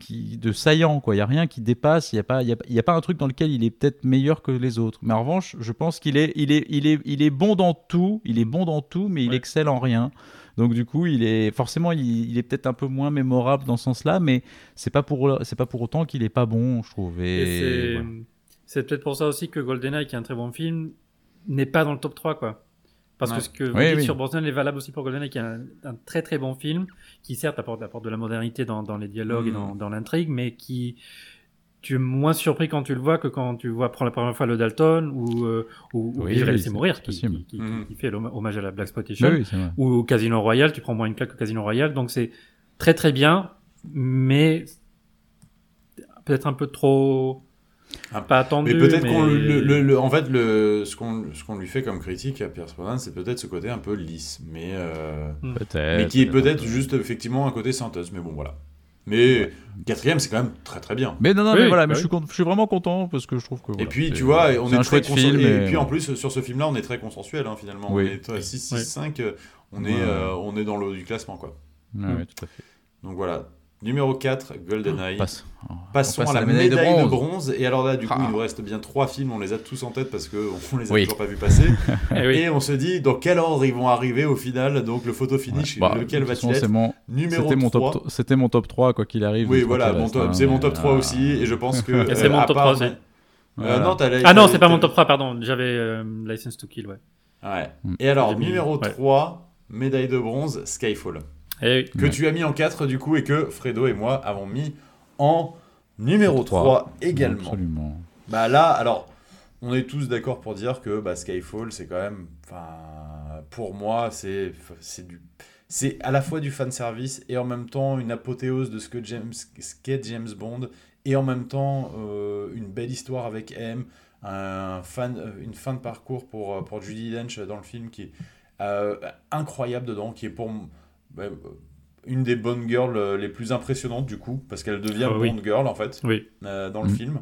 qui de saillant, quoi. Il n'y a rien qui dépasse. Il n'y a, pas- y a, y a pas un truc dans lequel il est peut-être meilleur que les autres. Mais en revanche, je pense qu'il est, il est, il est, il est bon dans tout. Il est bon dans tout, mais il excelle en rien. Donc du coup, il est forcément, il, il est peut-être un peu moins mémorable dans ce sens-là, mais c'est pas pour, c'est pas pour autant qu'il est pas bon, je trouve. Et Et, c'est- peut-être pour ça aussi que GoldenEye, qui est un très bon film, n'est pas dans le top 3, quoi. Parce Ouais. que ce que vous Oui, dites oui. sur Brosnan est valable aussi pour GoldenEye, qui est un, un très très bon film, qui certes apporte, apporte de la modernité dans, dans les dialogues et Mm. dans, dans l'intrigue, mais qui tu es moins surpris quand tu le vois que quand tu vois pour la première fois le Dalton ou, euh, ou, ou Oui, Vivre et oui, laisser mourir, qui, qui, qui- Mhm. qui fait l'homm- hommage à la Black Exploitation Oui, ou Casino Royal, tu prends moins une claque au Casino Royal, donc c'est très très bien, mais peut-être un peu trop pas attendu. Mais peut-être mais- qu'on le, le- le- le- en fait le ce qu'on ce qu'on lui fait comme critique à Pierce Brosnan, c'est peut-être ce côté un peu lisse, mais euh, Peut-être. mais qui est peut-être peu. juste effectivement un côté synthèse. Mais bon voilà. Mais quatrième, c'est quand même très très bien. Mais non, non, Oui, mais voilà, mais bah je, suis con- je suis vraiment content parce que je trouve que. Et puis tu vois, on est, très consen- film. Et et- puis en plus sur ce film-là, on est très consensuel hein, finalement. Oui. On est 6 6 Oui. 5 on est Ouais. euh, on est dans le haut du classement quoi. Ouais, ouais, tout à fait. Donc voilà. Numéro 4, GoldenEye. Passe. Passons On passe à la, médaille, de, bronze. Et alors là, du coup, Ah. il nous reste bien trois films. On les a tous en tête parce qu'on les a Oui. toujours pas vus passer. Eh oui. Et on se dit dans quel ordre ils vont arriver au final. Donc le photo finish, Ouais. Bah, lequel de va-t-il être mon- Numéro C'était mon, 3. top, c'était mon top 3, quoi qu'il arrive. Oui, voilà, mon top- c'est mon top 3 euh, aussi. Et je pense que. Et c'est mon à top part- 3 aussi. Euh, voilà. non, t'as la- Ah non, c'est pas mon top 3, pardon. J'avais euh, License to Kill, ouais. Ouais. Mm. Et alors, numéro ouais. 3, médaille de bronze, Skyfall. Eh oui. Que Ouais. tu as mis en 4 du coup et que Fredo et moi avons mis en numéro Top 3, trois. également. Absolument. Bah là, alors, on est tous d'accord pour dire que bah, Skyfall, c'est quand même, enfin, pour moi, c'est c'est du, c'est à la fois du fan service et en même temps une apothéose de ce que James, ce qu'est James Bond et en même temps euh, une belle histoire avec M, un fan, euh, une fin de parcours pour euh, pour Judy Dench dans le film qui est euh, incroyable dedans, qui est pour bah, euh, une des Bond girls euh, les plus impressionnantes du coup, parce qu'elle devient oui. Bond girl en fait Oui. euh, dans le Mm. film.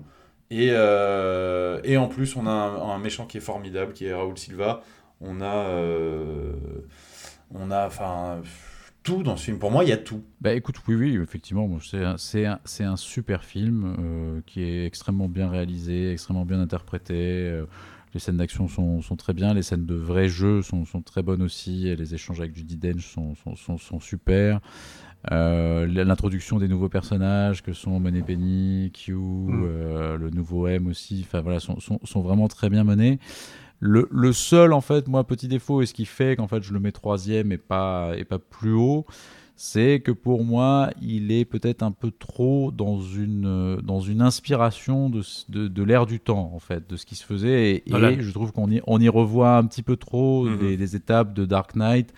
Et, euh, et en plus, on a un, un méchant qui est formidable, qui est Raoul Silva. On a, euh, on a, enfin, tout dans ce film. Pour moi, il y a tout. Bah écoute, oui, oui, effectivement, bon, c'est un, c'est un, c'est un super film euh, qui est extrêmement bien réalisé, extrêmement bien interprété. Les scènes d'action sont, sont très bien, les scènes de vrai jeu sont, sont très bonnes aussi, et les échanges avec Judy Dench sont, sont, super. Euh, L'introduction des nouveaux personnages que sont Moneypenny, Q, euh, le nouveau M aussi, enfin voilà, sont, sont, sont vraiment très bien menés. Le, le seul, en fait, moi, petit défaut, et ce qui fait qu'en fait je le mets troisième et pas, et pas plus haut, c'est que pour moi, il est peut-être un peu trop dans une, euh, dans une inspiration de, de, de l'ère du temps, en fait, de ce qui se faisait. Et, je trouve qu'on y, on y revoit un petit peu trop Mhm. les, les étapes de Dark Knight.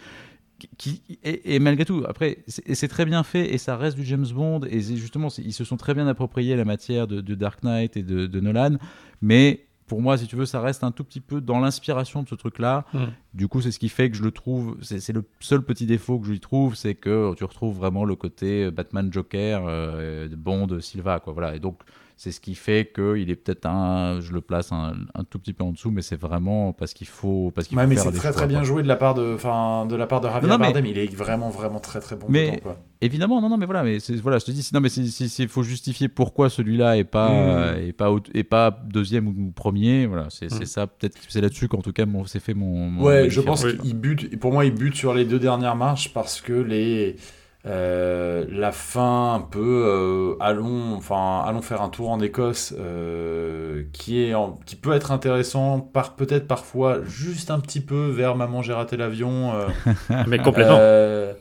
Qui, et, et malgré tout, après, c'est très bien fait et ça reste du James Bond. Et justement, ils se sont très bien appropriés la matière de, de Dark Knight et de, de Nolan. Mais pour moi, si tu veux, ça reste un tout petit peu dans l'inspiration de ce truc-là. Mhm. Du coup, c'est ce qui fait que je le trouve. C'est le seul petit défaut que je lui trouve, c'est que tu retrouves vraiment le côté Batman Joker, euh, de Bond, Silva, quoi. Voilà. Et donc, c'est ce qui fait qu'il est peut-être un. Je le place un, un tout petit peu en dessous, mais c'est vraiment parce qu'il faut, parce qu'il Ouais, faut mais c'est très choix, très bien quoi. joué de la part de, enfin, de la part de Javier Non, non, mais-. Il est vraiment vraiment très très bon Mais- dedans, quoi. Évidemment, non, non, mais voilà, mais voilà, je te dis, non, mais il faut justifier pourquoi celui-là est pas, Mm. est pas, est pas deuxième ou premier. Voilà, c'est c'est Mm. ça, peut-être, que c'est là-dessus qu'en tout cas, mon- c'est fait mon. mon- Ouais, je pense qu'il bute. Pour moi, il bute sur les deux dernières marches parce que les euh, la fin un peu euh, allons enfin allons faire un tour en Écosse euh, qui est en- qui peut être intéressant par peut-être parfois juste un petit peu vers maman j'ai raté l'avion euh, Mais complètement. euh,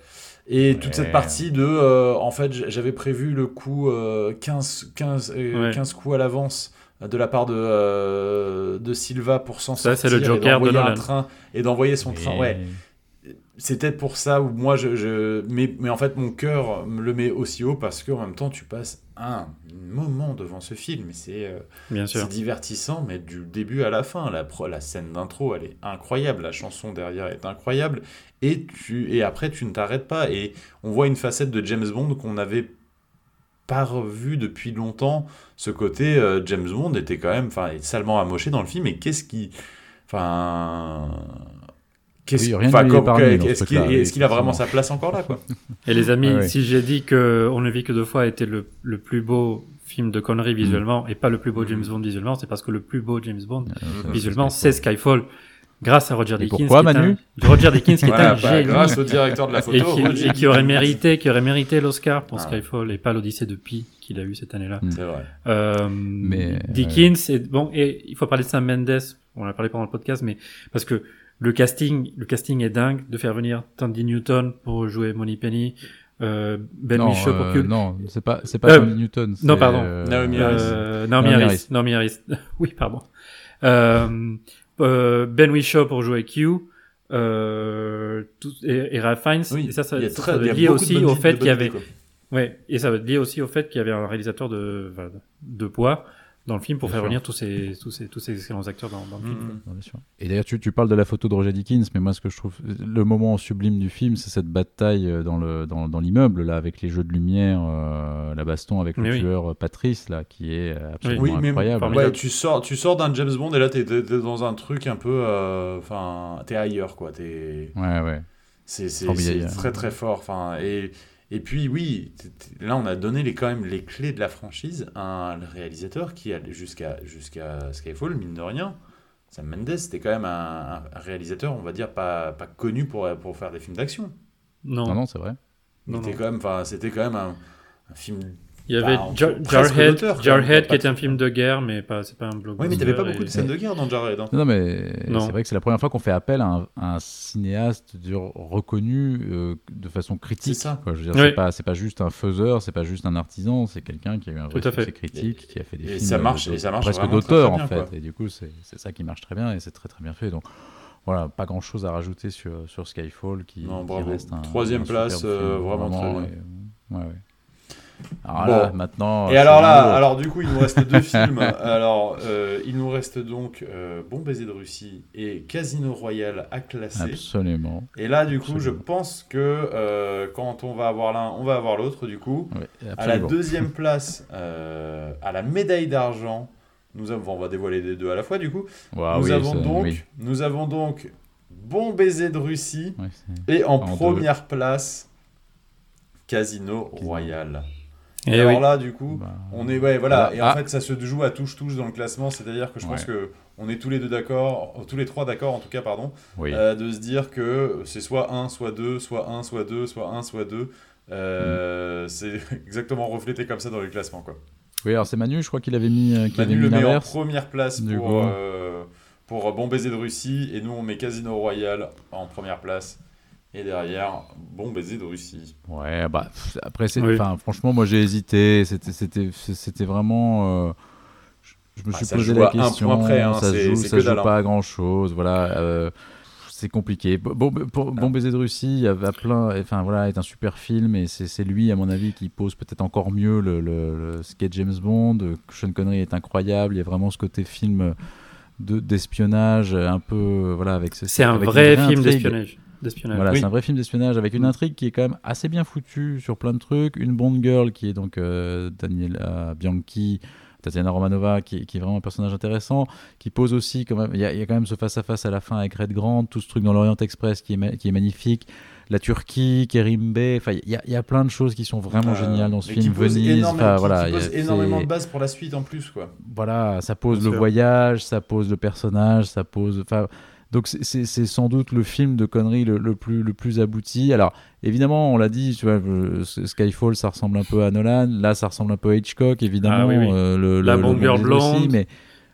et toute cette partie de euh, en fait j'avais prévu le coup euh, 15 15 euh, Ouais. 15 coups à l'avance de la part de euh, de Silva pour s'en Ça, c'est sortir le et Joker de d'envoyer un train et d'envoyer son train. Ouais c'était pour ça où moi je, je mais, mais en fait mon cœur me le met aussi haut parce qu'en même temps tu passes un moment devant ce film c'est euh, divertissant mais du début à la fin la, la scène d'intro elle est incroyable la chanson derrière est incroyable et tu et après tu ne t'arrêtes pas et on voit une facette de James Bond qu'on n'avait pas revu depuis longtemps. Ce côté euh, James Bond était quand même enfin est salement amoché dans le film et qu'est-ce qui enfin qu'est-ce Oui, enfin, est-ce qu'il qu'il a vraiment sa place encore là quoi? Et les amis, ouais. si j'ai dit que On ne vit que deux fois était le, le plus beau film de conneries visuellement et pas le plus beau James Bond visuellement, c'est parce que le plus beau James Bond Euh, visuellement, c'est Skyfall. Grâce à Roger Et Deakins. pourquoi, qui est Manu? Un- Roger Deakins qui est Voilà, un bah, génie. grâce au directeur de la photo et qui, Roger et qui aurait mérité, qui aurait mérité l'Oscar pour Ah. Skyfall et pas l'Odyssée de Pi qu'il a eu cette année-là. Mm. c'est vrai Euh, Mais, Dickens et bon et il faut parler de Sam Mendes. On en a parlé pendant le podcast, mais parce que le casting, le casting est dingue de faire venir Tandy Newton pour jouer Moneypenny, euh, Ben non, Whishaw pour euh, Q. non, c'est pas, c'est pas Euh, Tony Newton. non, pardon. euh, Naomi Harris. Euh, Naomi Naomi Harris. Harris. Naomi Harris. oui, pardon. Euh, euh, ben Whishaw pour jouer Q. Euh, tout, et, et Ralph Fiennes. oui et ça, ça, ça, très ça a lier aussi au fait qu'il y avait, quoi. ouais, et ça va être lié aussi au fait qu'il y avait un réalisateur de, de poids dans le film pour Bien faire sûr. venir tous ces, tous ces, tous ces excellents acteurs dans, dans le film. Bien sûr. Et d'ailleurs, tu, tu parles de la photo de Roger Dickens, mais moi, ce que je trouve le moment sublime du film, c'est cette bataille euh, dans le dans, dans l'immeuble là, avec les jeux de lumière, euh, la baston avec le Mais oui. tueur euh, Patrice là, qui est euh, absolument Oui, mais incroyable. formidable. ouais, tu sors, tu sors d'un James Bond et là t'es t'es dans un truc un peu, euh, enfin, t'es ailleurs quoi. T'es, Ouais, ouais. c'est très très fort. Enfin, et Et puis oui, là on a donné les, quand même les clés de la franchise à un réalisateur qui allait jusqu'à jusqu'à Skyfall, mine de rien. Sam Mendes, c'était quand même un, un réalisateur, on va dire, pas, pas connu pour, pour faire des films d'action. Non. Non, non, c'est vrai. Il Non, était non. quand même, enfin, c'était quand même un, un film. Il y avait Bah, Jar- Jarhead, Jarhead qui était un film de guerre, mais pas, c'est pas un blockbuster. Oui, mais t'avais pas beaucoup et- de scènes de guerre dans Jarhead. hein. Non, mais c'est vrai que c'est la première fois qu'on fait appel à un, à un cinéaste reconnu euh, de façon critique. C'est ça. quoi. Je veux dire, Oui. c'est pas, c'est pas juste un faiseur, c'est pas juste un artisan, c'est quelqu'un qui a eu un vrai succès critique, qui a fait des Et films ça euh, marche- de- et ça marche presque vraiment d'auteur en fait. quoi. Et du coup, c'est c'est ça qui marche très bien et c'est très très bien fait. Donc voilà, pas grand chose à rajouter sur, sur Skyfall qui, Non, qui bravo. reste un. un place, euh, film, vraiment très bien. et- ouais, ouais. Alors Bon. là, maintenant. Et alors là, alors du coup, il nous reste deux films. Alors, euh, il nous reste donc euh, Bon baiser de Russie et Casino Royale à classer. Absolument. Et là, du coup, je pense que euh, quand on va avoir l'un, on va avoir l'autre. Du coup, Ouais, à la deuxième place, à la médaille d'argent, nous avons, on va dévoiler les deux à la fois. Du coup, Ouais, nous oui, avons donc, oui. nous avons donc Bon baiser de Russie et en, En deux. première place, Casino Royale. Et, alors oui. là, du coup, bah, on est ouais voilà Ah, et en ah. fait ça se joue à touche touche dans le classement, c'est-à-dire que je pense Ouais. que on est tous les deux d'accord, tous les trois d'accord en tout cas pardon, oui. euh, de se dire que c'est soit 1 soit 2, soit 1 soit 2, soit 1 soit 2. Euh, C'est exactement reflété comme ça dans le classement quoi. Oui, alors c'est Manu, je crois qu'il avait mis, euh, qu'il Manu avait le mis met en première place Du pour euh, pour Bon baiser de Russie et nous on met Casino Royale en première place et derrière Bon baiser de Russie. Ouais, bah pff, après c'est, Oui. franchement moi j'ai hésité, c'était c'était c'était vraiment euh, je, je me Ah, suis posé la question, point près, hein, ça joue c'est ça que joue dalle, hein. pas à grand chose, voilà euh, c'est compliqué. Bon, bon, bon baiser de Russie, il y avait plein, enfin voilà, est un super film et c'est c'est lui à mon avis qui pose peut-être encore mieux le, le, le ce qu'est James Bond. Sean Connery est incroyable, il y a vraiment ce côté film de d'espionnage un peu voilà avec ce- C'est un vrai film d'espionnage. D'espionnage. Voilà, Oui. c'est un vrai film d'espionnage avec une Mm. intrigue qui est quand même assez bien foutue sur plein de trucs. Une Bond girl qui est donc euh, Daniela Bianchi, Tatiana Romanova, qui, qui est vraiment un personnage intéressant, qui pose aussi quand même. Il y, a il y a quand même ce face-à-face à, la fin avec Red Grant, tout ce truc dans l'Orient Express qui est, qui est magnifique. La Turquie, Kerim Bey, enfin, il y, a- il y a plein de choses qui sont vraiment Euh, géniales dans ce film. pose Venise, énormément- enfin qui- voilà, qui y a- pose énormément de bases pour la suite en plus quoi. voilà, ça pose Bien le sûr. voyage, ça pose le personnage, ça pose. Enfin, donc c'est- sans doute le film de conneries le, le plus le plus abouti. Alors évidemment, on l'a dit, tu vois, euh, Skyfall, ça ressemble un peu à Nolan. Là, ça ressemble un peu à Hitchcock, évidemment. Ah oui, oui. euh, le, La le- le aussi, mais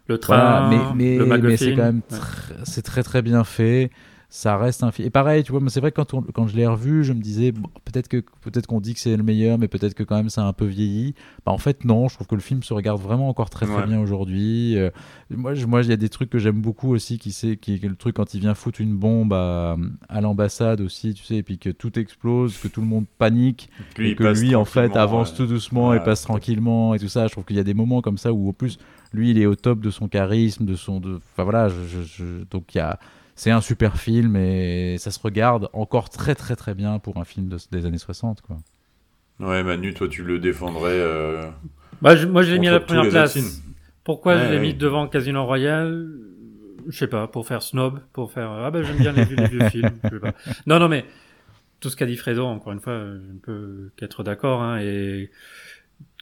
Le train, voilà, mais, le mais, c'est quand même Ouais. tr- c'est très très bien fait. Ça reste un film. Et pareil, tu vois, c'est vrai que quand, on- quand je l'ai revu, je me disais bon, peut-être que peut-être qu'on dit que c'est le meilleur, mais peut-être que quand même ça a un peu vieilli. Bah en fait non, je trouve que le film se regarde vraiment encore très très Ouais. bien aujourd'hui. Euh, moi, je- moi, il y a des trucs que j'aime beaucoup aussi, qui c'est qui est le truc quand il vient foutre une bombe à, à l'ambassade aussi, tu sais, et puis que tout explose, que tout le monde panique et que lui en fait avance ouais. tout doucement Ouais, et passe tranquillement et tout ça je trouve qu'il y a des moments comme ça où en plus lui il est au top de son charisme de son de enfin voilà je, je- je- donc il y a c'est un super film et ça se regarde encore très très très bien pour un film de- des années 60 quoi Ouais, Manu, toi tu le défendrais. euh, Bah, je- moi, je l'ai mis à la première place. Pourquoi Ouais, je l'ai ouais. mis devant Casino Royale? Je sais pas, pour faire snob, pour faire ah ben j'aime bien les, vieux- les vieux films. Je sais pas. Non, non, mais tout ce qu'a dit Fredo, encore une fois, je ne peux qu'être d'accord. Hein, et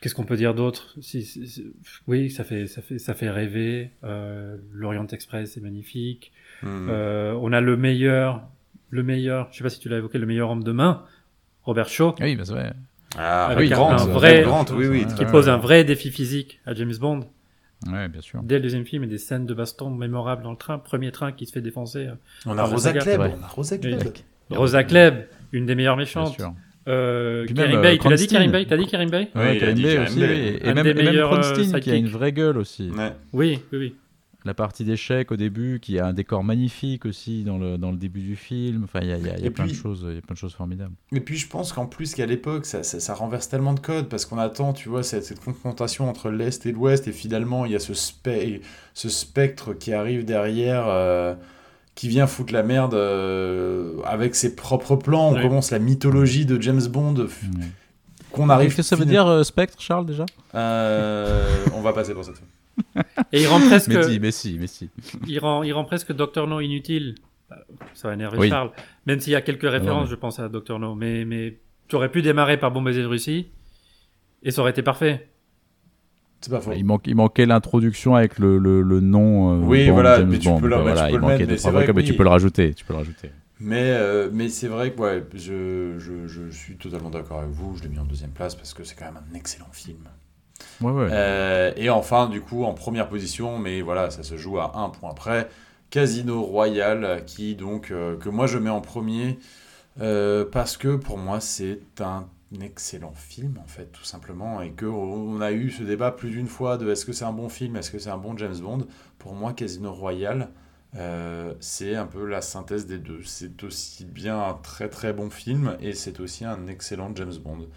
qu'est-ce qu'on peut dire d'autre? Si, si- si- Oui, ça fait, ça fait, ça fait rêver. Euh, L'Orient Express est magnifique. Hmm. Euh, on a le meilleur, le meilleur. Je sais pas si tu l'as évoqué, le meilleur homme de main, Robert Shaw. oui bah c'est vrai Ah, avec un- Grant, un vrai- Grant, oui, oui. Qui pose un vrai défi physique à James Bond. ouais bien sûr Dès le deuxième film, et des scènes de baston mémorables dans le train. Premier train qui se fait défoncer. On a Rosa Klebb, on a Rosa Klebb. Oui. Rosa Klebb, une des meilleures bien méchantes. sûr Euh, Karim Bey, euh, tu l'as dit. Karim Bey T'as dit Karim Bey? Oui, ouais il a Karim Karim aussi oui. et même, des et même euh, qui a une vraie gueule aussi Ouais. Oui, oui, oui. La partie d'échecs au début qui a un décor magnifique aussi dans le dans le début du film enfin il y a, il y a- y plein puis- de choses il y a plein de choses formidables Et puis je pense qu'en plus qu'à l'époque, ça, ça, ça renverse tellement de codes parce qu'on attend, tu vois, cette, cette confrontation entre l'Est et l'Ouest et finalement il y a ce, spe- ce spectre qui arrive derrière, euh, qui vient foutre la merde euh, avec ses propres plans. On Oui. commence la mythologie de James Bond qu'on arrive. Qu'est-ce que ça veut dire euh, Spectre Charles déjà? Euh, On va passer pour cette fois. Et il rend presque, mais si mais si mais si il rend, il rend presque Doctor No inutile. Euh, Ça va énerver Oui. Charles. Même s'il y a quelques références, mais- je pense à Doctor No. Mais, mais tu aurais pu démarrer par Bon baiser de Russie et ça aurait été parfait. C'est pas faux. Il, manque, il manquait l'introduction avec le, le, le nom. euh, Oui, Bond, voilà, James mais tu Bond. peux le- Voilà, tu peux il le manquait mettre, deux, mais trois c'est vrai trucs, que mais tu oui. peux le rajouter. Tu peux le rajouter. Mais, euh, mais c'est vrai que ouais, je, je, je suis totalement d'accord avec vous. Je l'ai mis en deuxième place parce que c'est quand même un excellent film. Euh, et enfin, du coup, en première position, mais voilà, ça se joue à un point près. Casino Royale, qui donc, euh, que moi je mets en premier, euh, parce que pour moi c'est un excellent film, en fait, tout simplement, et que on a eu ce débat plus d'une fois de est-ce que c'est un bon film, est-ce que c'est un bon James Bond. Pour moi, Casino Royale, euh, c'est un peu la synthèse des deux. C'est aussi bien un très très bon film, et c'est aussi un excellent James Bond.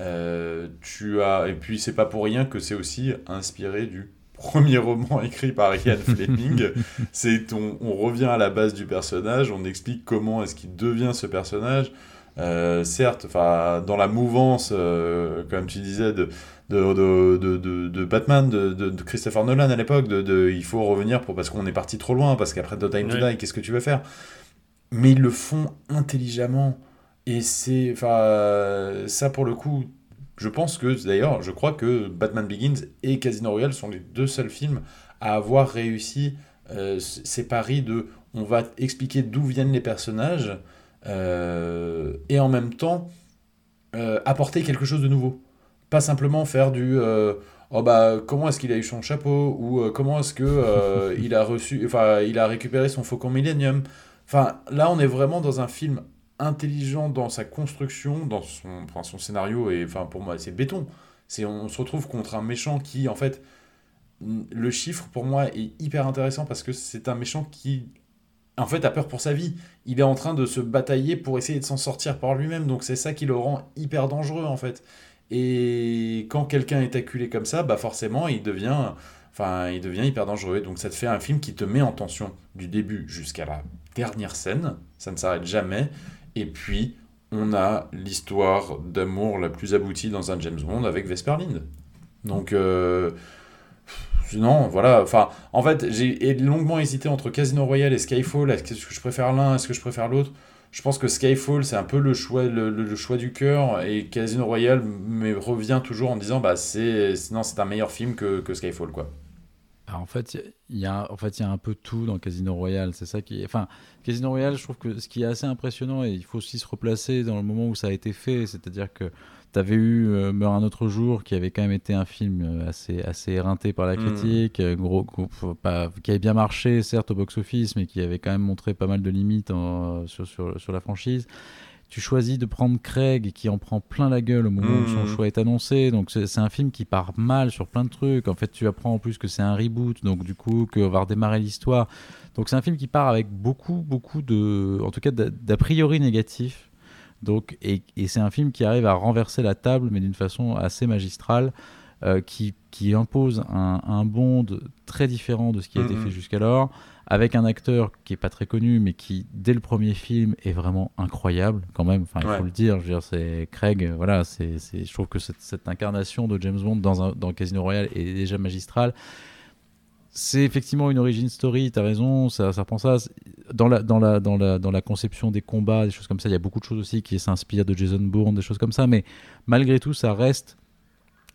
Euh, tu as et puis c'est pas pour rien que c'est aussi inspiré du premier roman écrit par Ian Fleming. c'est on, on revient à la base du personnage, on explique comment est-ce qu'il devient ce personnage. Euh, certes, enfin dans la mouvance, euh, comme tu disais, de de, de, de, Batman, de, Christopher Nolan à l'époque, de, il faut revenir pour parce qu'on est parti trop loin, parce qu'après No Time to Ouais. Die, qu'est-ce que tu veux faire? Mais ils le font intelligemment. Et c'est. Enfin, ça pour le coup, je pense que, d'ailleurs, je crois que Batman Begins et Casino Royale sont les deux seuls films à avoir réussi euh, ces paris de. On va expliquer d'où viennent les personnages euh, et en même temps euh, apporter quelque chose de nouveau. Pas simplement faire du. Oh bah comment est-ce qu'il a eu son chapeau ou comment est-ce que il a reçu enfin il a récupéré son faucon Millennium enfin là on est vraiment dans un film intelligent dans sa construction, dans son, enfin, son scénario, et enfin pour moi c'est béton. C'est on se retrouve contre un méchant qui en fait le chiffre pour moi est hyper intéressant parce que c'est un méchant qui en fait a peur pour sa vie. Il est en train de se batailler pour essayer de s'en sortir par lui-même, donc c'est ça qui le rend hyper dangereux en fait. Et quand quelqu'un est acculé comme ça, bah forcément il devient enfin il devient hyper dangereux. Donc ça te fait un film qui te met en tension du début jusqu'à la dernière scène, ça ne s'arrête jamais. Et puis, on a l'histoire d'amour la plus aboutie dans un James Bond avec Vesper Lynd. Donc, euh, non, voilà. Enfin, en fait, j'ai longuement hésité entre Casino Royale et Skyfall. Est-ce que je préfère l'un Est-ce que je préfère l'autre? Je pense que Skyfall, c'est un peu le choix, le, choix du cœur. Et Casino Royale me revient toujours en disant, bah, c'est, c'est un meilleur film que Skyfall, quoi. Alors, en fait, il y a, en fait, il y a un peu tout dans Casino Royale. C'est ça qui, enfin, Casino Royale, je trouve que ce qui est assez impressionnant et il faut aussi se replacer dans le moment où ça a été fait, c'est-à-dire que tu avais eu euh, Meurt un autre jour, qui avait quand même été un film euh, assez, assez éreinté par la Mm. critique, euh, gros, gros- faut pas- qui avait bien marché certes au box-office, mais qui avait quand même montré pas mal de limites en- sur, sur, sur la franchise. Tu choisis de prendre Craig qui en prend plein la gueule au moment où son Mhm. choix est annoncé. Donc c'est un film qui part mal sur plein de trucs. En fait, tu apprends en plus que c'est un reboot, donc du coup qu'on va redémarrer l'histoire. Donc c'est un film qui part avec beaucoup, beaucoup de, en tout cas d'a priori négatifs. Donc et, et c'est un film qui arrive à renverser la table, mais d'une façon assez magistrale, euh, qui, qui impose un, un Bond très différent de ce qui a été fait jusqu'alors, avec un acteur qui est pas très connu, mais qui dès le premier film est vraiment incroyable quand même. Enfin, il Ouais. faut le dire. Je veux dire, c'est Craig. Voilà, c'est, c'est- je trouve que cette, cette incarnation de James Bond dans, un, dans Casino Royale est déjà magistrale. C'est effectivement une origin story, tu as raison, ça, ça reprend ça. C'est- Dans la, dans, la, dans, la, dans la conception des combats, des choses comme ça, il y a beaucoup de choses aussi qui s'inspirent de Jason Bourne, des choses comme ça, mais malgré tout, ça reste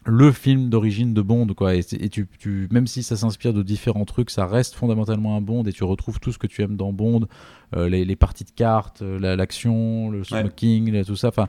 le film d'origine de Bond, quoi. Et, tu, tu, même si ça s'inspire de différents trucs, ça reste fondamentalement un Bond et tu retrouves tout ce que tu aimes dans Bond, euh, les, les parties de cartes, euh, la- l'action, le smoking, tout ça. Enfin,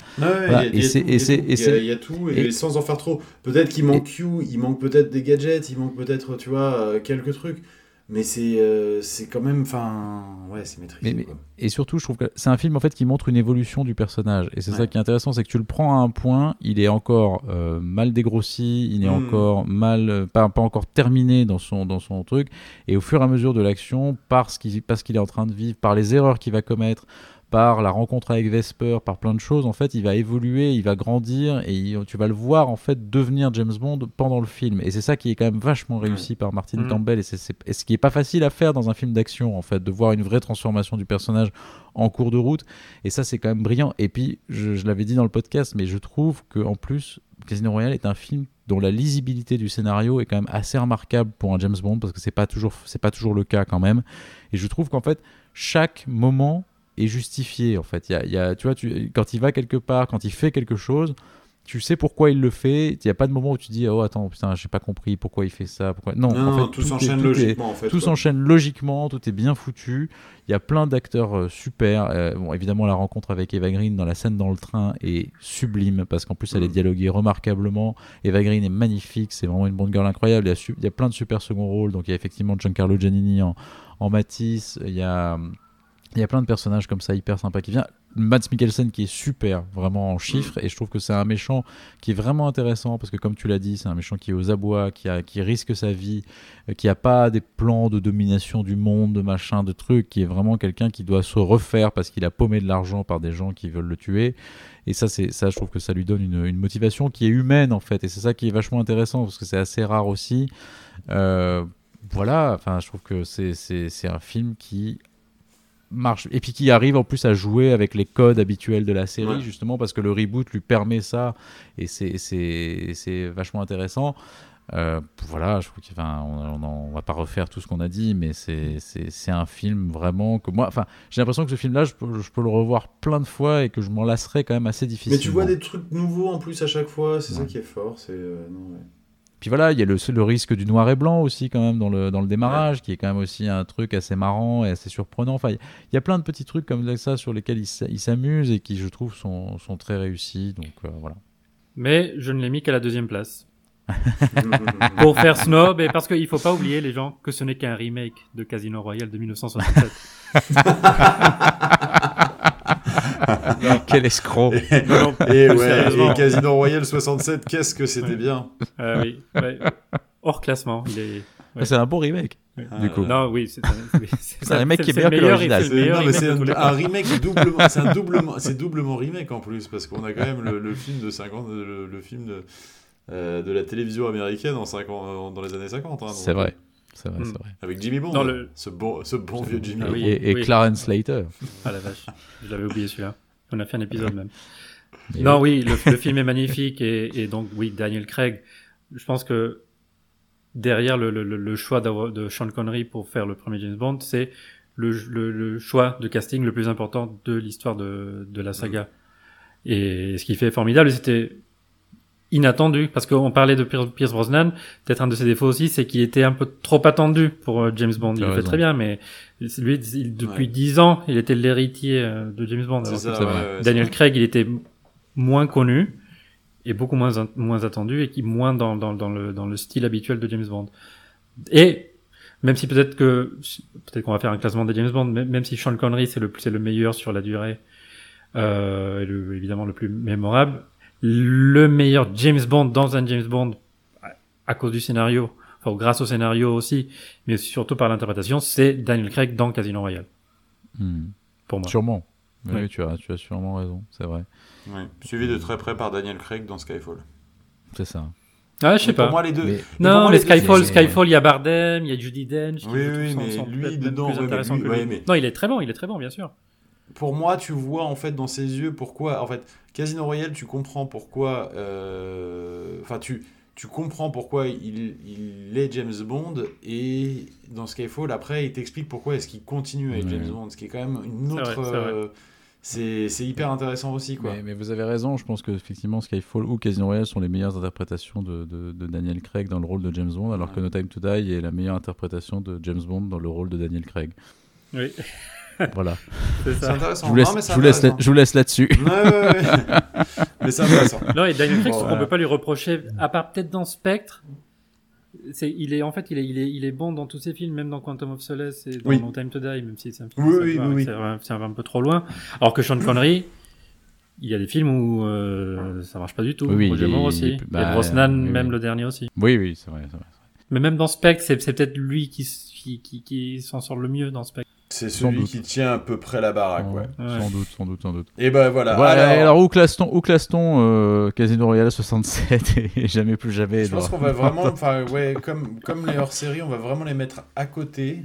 et c'est- il y a tout, et- sans en faire trop. Peut-être qu'il manque Q, il manque peut-être des gadgets, il manque peut-être, tu vois, euh, quelques trucs. Mais c'est euh, c'est quand même, enfin, ouais, c'est maîtrisé. Mais- mais- quoi. Et surtout, je trouve que c'est un film en fait qui montre une évolution du personnage. Et c'est ça qui est intéressant, c'est que tu le prends à un point, il est encore euh, mal dégrossi, il est Mm. encore mal, euh, pas, pas encore terminé dans son, dans son truc. Et au fur et à mesure de l'action, parce qu'il parce qu'il est en train de vivre, par les erreurs qu'il va commettre, par la rencontre avec Vesper, par plein de choses, en fait, il va évoluer, il va grandir et il- tu vas le voir en fait devenir James Bond pendant le film. Et c'est ça qui est quand même vachement réussi par Martin Mm. Campbell et, c'est c'est- et ce qui est pas facile à faire dans un film d'action en fait, de voir une vraie transformation du personnage en cours de route. Et ça, c'est quand même brillant. Et puis, je, je l'avais dit dans le podcast, mais je trouve que en plus, Casino Royale est un film dont la lisibilité du scénario est quand même assez remarquable pour un James Bond parce que c'est pas toujours c'est pas toujours le cas quand même. Et je trouve qu'en fait, chaque moment est justifié en fait. Il y a, il y a- tu vois, tu, quand il va quelque part, quand il fait quelque chose, tu sais pourquoi il le fait. Il n'y a pas de moment où tu dis oh attends putain j'ai pas compris pourquoi il fait ça. Pourquoi... Non, Non, en non, fait, tout s'enchaîne est- logiquement en fait. tout s'enchaîne logiquement, tout est bien foutu. Il y a plein d'acteurs euh, super. Euh, bon, évidemment, la rencontre avec Eva Green dans la scène dans le train est sublime parce qu'en plus, elle est Mm. dialoguée remarquablement. Eva Green est magnifique, c'est vraiment une bonne girl incroyable. Il y a, il y a plein de super second rôles. Donc, il y a effectivement Giancarlo Giannini en, en Matisse. Il y a. Il y a plein de personnages comme ça hyper sympas qui viennent. Mads Mikkelsen qui est super, vraiment en chiffres, et je trouve que c'est un méchant qui est vraiment intéressant parce que comme tu l'as dit, c'est un méchant qui est aux abois, qui, a, qui risque sa vie, euh, qui a pas des plans de domination du monde, de machin, de trucs, qui est vraiment quelqu'un qui doit se refaire parce qu'il a paumé de l'argent par des gens qui veulent le tuer. Et ça, c'est ça, je trouve que ça lui donne une, une motivation qui est humaine en fait, et c'est ça qui est vachement intéressant parce que c'est assez rare aussi. Euh, voilà, enfin, je trouve que c'est un film qui marche et puis qui arrive en plus à jouer avec les codes habituels de la série Ouais. justement parce que le reboot lui permet ça et c'est c'est c'est vachement intéressant Euh, voilà je trouve enfin, on, on, on va pas refaire tout ce qu'on a dit mais c'est c'est c'est un film vraiment que moi enfin j'ai l'impression que ce film là je peux, je peux le revoir plein de fois et que je m'en lasserai quand même assez difficilement Mais tu vois des trucs nouveaux en plus à chaque fois, c'est ça qui est fort. C'est euh, ouais. Puis voilà, il y a le, le risque du noir et blanc aussi quand même dans le, dans le démarrage, qui est quand même aussi un truc assez marrant et assez surprenant. Enfin, il y- a plein de petits trucs comme ça sur lesquels il s'amuse et qui, je trouve, sont, sont très réussis. Donc euh, voilà. Mais je ne l'ai mis qu'à la deuxième place. Pour faire snob, et parce qu'il faut pas oublier, les gens, que ce n'est qu'un remake de Casino Royale de 1967. Quel escroc Non, non, Et, ouais, et Casino Royale 67, qu'est-ce que c'était Ouais. bien Euh, oui, ouais. Hors classement, est. C'est un bon remake. Ah, Du coup. Non, oui, c'est un, un remake qui est c'est le meilleur que l'original. c'est un, un remake doublement, c'est doublement, c'est doublement remake en plus parce qu'on a quand même le, le film de 50, le, le film de, euh, de la télévision américaine en 50, dans les années 50. hein, C'est vrai. C'est vrai, Mm. c'est vrai. Avec Jimmy Bond, le- ce bon, ce bon vieux Jimmy Ah Bond. oui. Et, et oui. Clarence Slater. Ah la vache, je l'avais oublié celui-là. On a fait un épisode même. Et non, oui, le, le film est magnifique et, et donc oui, Daniel Craig. Je pense que derrière le, le, le- le choix de Sean Connery pour faire le premier James Bond, c'est le, le, le choix de casting le plus important de l'histoire de, de la saga. Et ce qui fait formidable, c'était inattendu parce qu'on parlait de Pierce Brosnan. Peut-être un de ses défauts aussi, c'est qu'il était un peu trop attendu pour euh, James Bond. Il le fait très bien, mais lui, il- depuis Ouais. dix ans, il était l'héritier euh, de James Bond. Alors ça, ouais, ouais, Daniel Craig, il était moins connu et beaucoup moins in- moins attendu et qui moins dans, dans, dans le dans le style habituel de James Bond. Et même si peut-être que peut-être qu'on va faire un classement des James Bond, même, même si Sean Connery c'est le c'est le meilleur sur la durée, euh, et le, évidemment le plus mémorable, le meilleur James Bond dans un James Bond à- cause du scénario, enfin grâce au scénario aussi, mais surtout par l'interprétation, c'est Daniel Craig dans Casino Royale Hmm. pour moi. Sûrement. Oui, tu, as, tu as sûrement raison. C'est vrai. Ouais. Suivi de très près par Daniel Craig dans Skyfall. C'est ça. Ah, je sais Mais pas. Pour moi, les deux. Mais- Mais pour Non, moi, mais deux, Skyfall, Skyfall, il y a Bardem, il y a Judy Dench. Oui, oui, mais lui, dedans, ouais, mais lui- que ouais, lui. mais- Non, il est très bon, il est très bon, bien sûr. Pour moi, tu vois en fait dans ses yeux pourquoi. En fait, Casino Royale, tu comprends pourquoi. euh, Enfin, tu, tu comprends pourquoi il, il est James Bond. Et dans Skyfall, après, il t'explique pourquoi est-ce qu'il continue avec Ouais. James Bond. Ce qui est quand même une autre. euh, C'est c'est hyper intéressant aussi, quoi. Mais, mais vous avez raison, je pense que effectivement Skyfall ou Casino Royale sont les meilleures interprétations de, de- de Daniel Craig dans le rôle de James Bond, alors Ouais. que No Time to Die est la meilleure interprétation de James Bond dans le rôle de Daniel Craig. Oui, Voilà. c'est intéressant. Je vous laisse, Non, je vous laisse, intéressant. là- je vous laisse là-dessus. Ouais, ouais, ouais. mais c'est intéressant. Non, et Daniel Craig, Bon, on voilà. peut pas lui reprocher, à part peut-être dans Spectre. C'est, il est, en fait, il est, il est, il est bon dans tous ses films, même dans Quantum of Solace et dans Oui. No Time to Die, même si c'est un film, Oui, ça oui, va, oui, oui. c'est un, peu trop loin. Alors que Sean Connery, il y a des films où euh, ça marche pas du tout. Oui, oui, Roger il est- il aussi. est- bah, et Brosnan, oui, même oui. le dernier aussi. Oui, oui, c'est vrai. c'est vrai. Mais même dans Spectre, c'est, peut-être lui qui, qui, qui s'en sort le mieux dans Spectre. C'est celui qui tient à peu près la baraque, ouais. Ouais. Sans doute, sans doute, sans doute. Et ben voilà. Voilà, alors, alors, où classe-t-on, où classe-t-on euh, Casino Royale 67 et jamais plus jamais je pense qu'on va vraiment, enfin ouais, comme comme les hors-séries, on va vraiment les mettre à côté.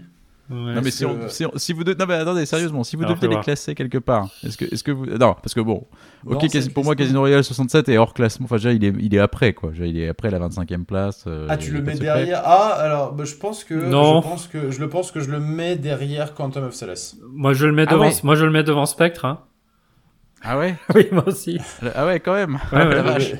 Non mais si, que- on- si si vous de- non mais attendez sérieusement si vous Alors, deviez les voir. classer quelque part est-ce que est-ce que vous non parce que bon Non, ok c'est quasi- pour moi. Casino Royale 67 est hors classement enfin déjà il est il est après quoi Déjà, il est après la 25e place euh, Ah, tu le mets derrière. Ah, alors bah, je pense que Non. je pense que je le pense que je le mets derrière Quantum of Solace. Moi, je le mets Ah devant, ouais. moi, je le mets devant Spectre. Hein. ah ouais oui, moi aussi. ah ouais quand même Ouais, ouais, La ouais. vache.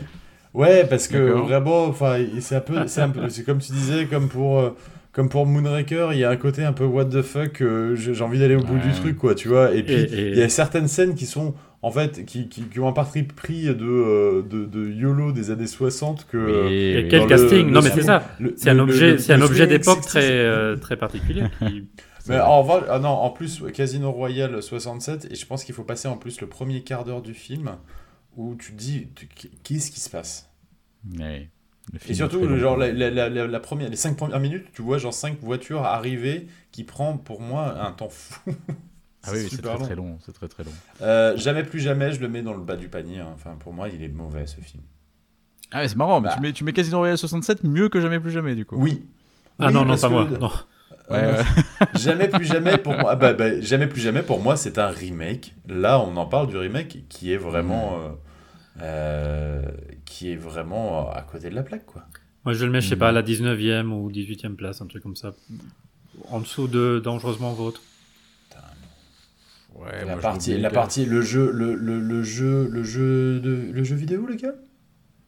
Ouais, parce que vraiment, enfin, c'est un peu, c'est un peu, c'est comme tu disais, comme pour, euh, comme pour Moonraker, il y a un côté un peu what the fuck. euh, j'ai envie d'aller au bout du truc, quoi, tu vois. Et puis Et- et- il y a certaines scènes qui sont, en fait, qui, qui, qui ont un parti pris de, euh, de, de YOLO des années 60 que. euh, Et oui. quel le- casting le Non, mais c'est ça. C'est un objet, c'est un objet d'époque 60s. très, euh, très particulier. qui- Mais en ah non, en plus, Casino Royale 67, et je pense qu'il faut passer en plus le premier quart d'heure du film où tu te dis, qu'est-ce qui se passe? Ouais. Et surtout, le genre, la, la- la- la- la première, les 5 premières minutes, tu vois, genre 5 voitures arriver qui prend pour moi un temps fou. ah oui c'est très très long c'est très très long Euh, jamais plus jamais, je le mets dans le bas du panier. hein. Enfin, pour moi, il est mauvais ce film. ah ouais, c'est marrant mais Bah. tu mets tu mets Casino Royale 67 mieux que jamais plus jamais du coup Oui. Ah Oui, non, non, pas moi. Non. Ouais, Euh, ouais. jamais plus jamais pour moi. ah bah, bah, jamais plus jamais pour moi, c'est un remake. Là, on en parle du remake qui est vraiment, euh, euh, qui est vraiment à côté de la plaque, quoi. Moi, je le mets, je sais pas, à la 19e ou 18e place, un truc comme ça. En dessous de Dangereusement Vôtre. Ouais, la moi, partie, la partie, le jeu, le, le, le jeu, le jeu de, le jeu vidéo, les gars?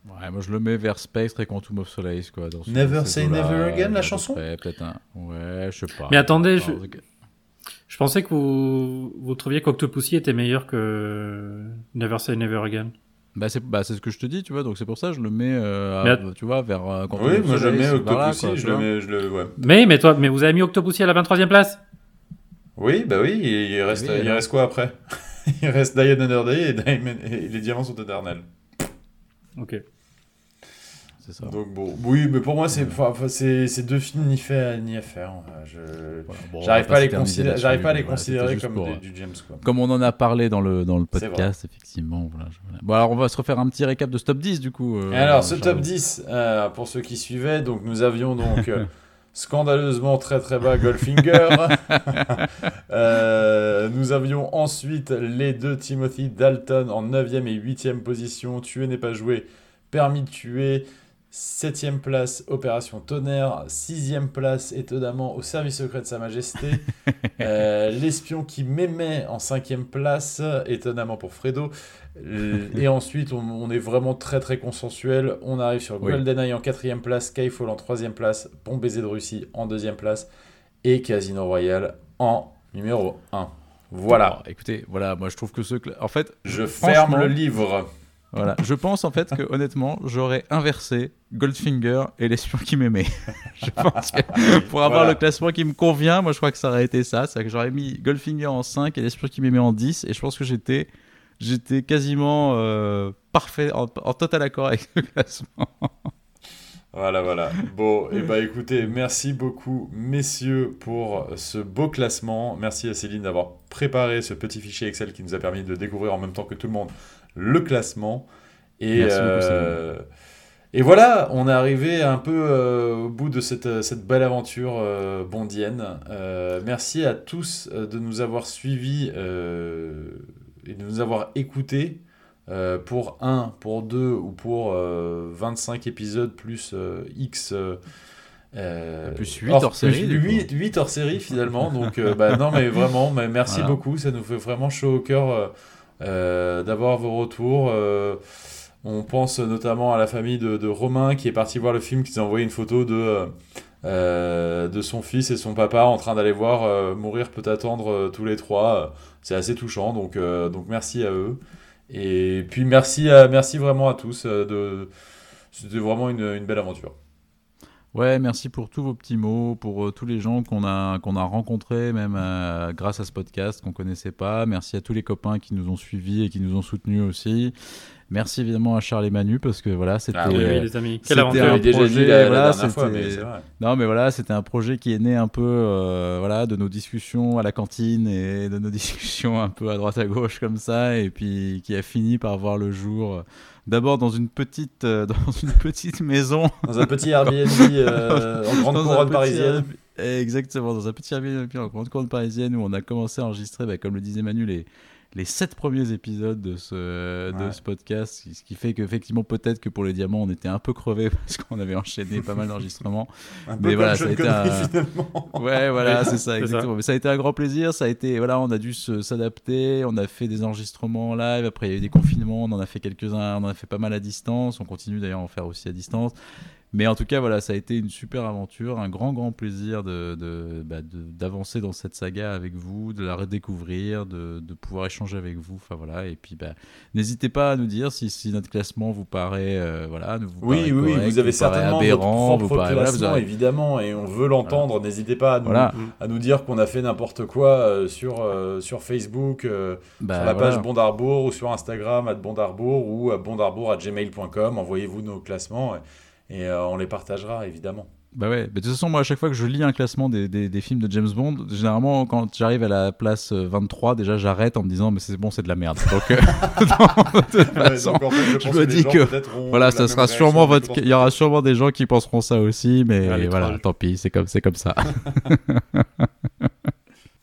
Ouais, moi je le mets vers Spectre et Quantum of Solace quoi. Dans Never Say Never Again, la chanson? près, Peut-être un. Ouais, je sais pas. Mais attendez, je- Je pensais que vous, vous trouviez qu'Octopussy était meilleur que Never Say Never Again. Bah c'est bah, c'est ce que je te dis, tu vois. Donc c'est pour ça que je le mets, euh, à- tu vois, vers. euh, Oui, moi je mets là, Octopussy, je le mets, je le, ouais. Mais, mais toi, mais vous avez mis Octopussy à la 23e place? Oui, bah oui, il il reste, Oui, il reste quoi après? Il reste Die Another Day et, Diamond- et les diamants sont éternels. Ok. C'est ça. Donc bon, oui, mais pour moi c'est, c'est, c'est deux films ni fait ni à faire. Je, Voilà, bon, j'arrive pas à les considérer, là-dessus, j'arrive pas à les mais voilà, c'était considérer juste comme pour, des- euh, du James quoi. Comme on en a parlé dans le, dans le podcast, effectivement. Voilà. Bon, alors on va se refaire un petit récap de ce top 10 du coup. euh, alors, ce top 10, euh, pour ceux qui suivaient, donc nous avions donc euh, scandaleusement très très bas Goldfinger. Euh, nous avions ensuite les deux Timothy Dalton en 9e et 8e position. Tuer n'est pas joué, permis de tuer. 7e place, Opération Tonnerre. 6e place, étonnamment, au service secret de Sa Majesté. Euh, L'espion qui m'aimait en 5e place, étonnamment pour Fredo. Et ensuite, on, on est vraiment très très consensuel. On arrive sur Oui. GoldenEye en 4e place, Skyfall en 3e place, Bon baiser de Russie en 2e place et Casino Royale en numéro 1. Voilà, écoutez, voilà, moi je trouve que ce. En fait, je ferme le livre. Voilà, je pense en fait que honnêtement, j'aurais inversé Goldfinger et l'espion qui m'aimait. je pense que pour avoir Voilà. le classement qui me convient, moi je crois que ça aurait été ça, c'est que j'aurais mis Goldfinger en 5 et l'espion qui m'aimait en 10 et je pense que j'étais j'étais quasiment euh, parfait en, en total accord avec ce classement. Voilà, voilà. Bon, et bah écoutez, merci beaucoup, messieurs, pour ce beau classement. Merci à Céline d'avoir préparé ce petit fichier Excel qui nous a permis de découvrir en même temps que tout le monde le classement. Et, Merci beaucoup, euh, et voilà, on est arrivé un peu euh, au bout de cette, cette belle aventure euh, bondienne. Euh, merci à tous euh, de nous avoir suivis euh, et de nous avoir écoutés. Euh, pour 1, pour 2 ou pour euh, 25 épisodes plus euh, X. euh, euh, Plus huit hors série, du coup. 8, 8 hors série finalement. Donc, euh, bah, non, mais vraiment, mais merci beaucoup. Ça nous fait vraiment chaud au cœur euh, euh, d'avoir vos retours. Euh, on pense notamment à la famille de, Romain qui est parti voir le film, qui nous a envoyé une photo de, euh, euh, de son fils et son papa en train d'aller voir euh, Mourir peut attendre euh, tous les trois. C'est assez touchant, donc, euh, donc merci à eux. Et puis merci, merci vraiment à tous. euh, de, c'était vraiment une belle aventure. Ouais, merci pour tous vos petits mots, pour euh, tous les gens qu'on a, qu'on a rencontrés, même euh, grâce à ce podcast qu'on connaissait pas. Merci à tous les copains qui nous ont suivis et qui nous ont soutenus aussi. Merci évidemment à Charles et Manu parce que voilà, c'était. Ah Oui, oui, oui, euh, les amis. c'était Quelle un aventure. J'avais déjà projet, dit la, la voilà, dernière fois, c'était- mais c'est vrai. Non, mais voilà, c'était un projet qui est né un peu euh, voilà, de nos discussions à la cantine et de nos discussions un peu à droite à gauche comme ça, et puis qui a fini par voir le jour. euh, D'abord dans une petite euh, dans une petite maison Dans un petit Airbnb euh, en grande couronne parisienne. Airbnb- Exactement, dans un petit Airbnb en grande cour parisienne où on a commencé à enregistrer, bah, comme le disait Manu, les, les sept premiers épisodes de ce, de Ouais. ce podcast, ce qui fait qu'effectivement, peut-être que pour les diamants, on était un peu crevés parce qu'on avait enchaîné pas mal d'enregistrements. Mais voilà, ça a été Connery, un- finalement. Ouais, voilà, c'est ça, exactement. Mais ça a été un grand plaisir. Ça a été, voilà, on a dû s'adapter. On a fait des enregistrements en live. Après, il y a eu des confinements. On en a fait quelques-uns. On en a fait pas mal à distance. On continue d'ailleurs à en faire aussi à distance. Mais en tout cas, voilà, ça a été une super aventure, un grand, grand plaisir de, de- bah, de- d'avancer dans cette saga avec vous, de la redécouvrir, de, de pouvoir échanger avec vous. Enfin voilà. Et puis, bah, n'hésitez pas à nous dire si, si notre classement vous paraît, euh, voilà, vous Oui, paraît oui, oui, correct, vous avez vous certainement aberrant, votre vous paraît, voilà, vous classement, avez- évidemment, et on veut l'entendre. N'hésitez pas à nous, Voilà. à nous dire qu'on a fait n'importe quoi euh, sur, euh, sur Facebook, euh, Bah, sur la page Bondarbourg, ou sur Instagram, à Bondarbourg, ou à bondarbourg.gmail.com. Envoyez-vous nos classements, et, et, euh, on les partagera, évidemment. Bah ouais, mais de toute façon, moi, à chaque fois que je lis un classement des, des, des films de James Bond, généralement, quand j'arrive à la place euh, 23, déjà, j'arrête en me disant, mais c'est bon, c'est de la merde. Donc, euh, de toute Ouais, façon, donc, en fait, je, me dis que, voilà, ça sera sûrement votre, il y aura sûrement des gens qui penseront ça aussi, mais les voilà, trolls. tant pis, c'est comme, c'est comme ça.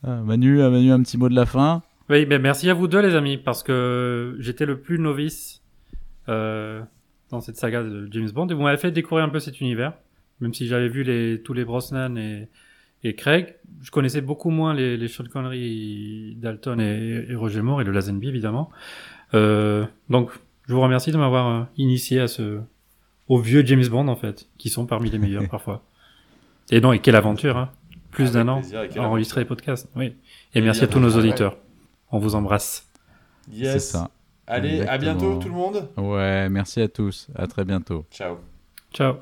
Ah, Manu, ah, Manu, un petit mot de la fin. Oui, ben merci à vous deux, les amis, parce que j'étais le plus novice euh, dans cette saga de James Bond et vous m'avez fait découvrir un peu cet univers. Même si j'avais vu les, tous les Brosnan et, et Craig, je connaissais beaucoup moins les, les Sean Connery, Dalton et, et Roger Moore et le Lazenby, évidemment. Euh, donc, je vous remercie de m'avoir euh, initié à ce, au vieux James Bond, en fait, qui sont parmi les meilleurs parfois. Et non, et quelle aventure, hein. Plus d'un an à enregistrer les podcasts, oui. Et, Et merci à tous nos auditeurs. On vous embrasse. Yes. C'est ça. Allez, à bientôt tout le monde. Ouais, merci à tous. À très bientôt. Ciao. Ciao.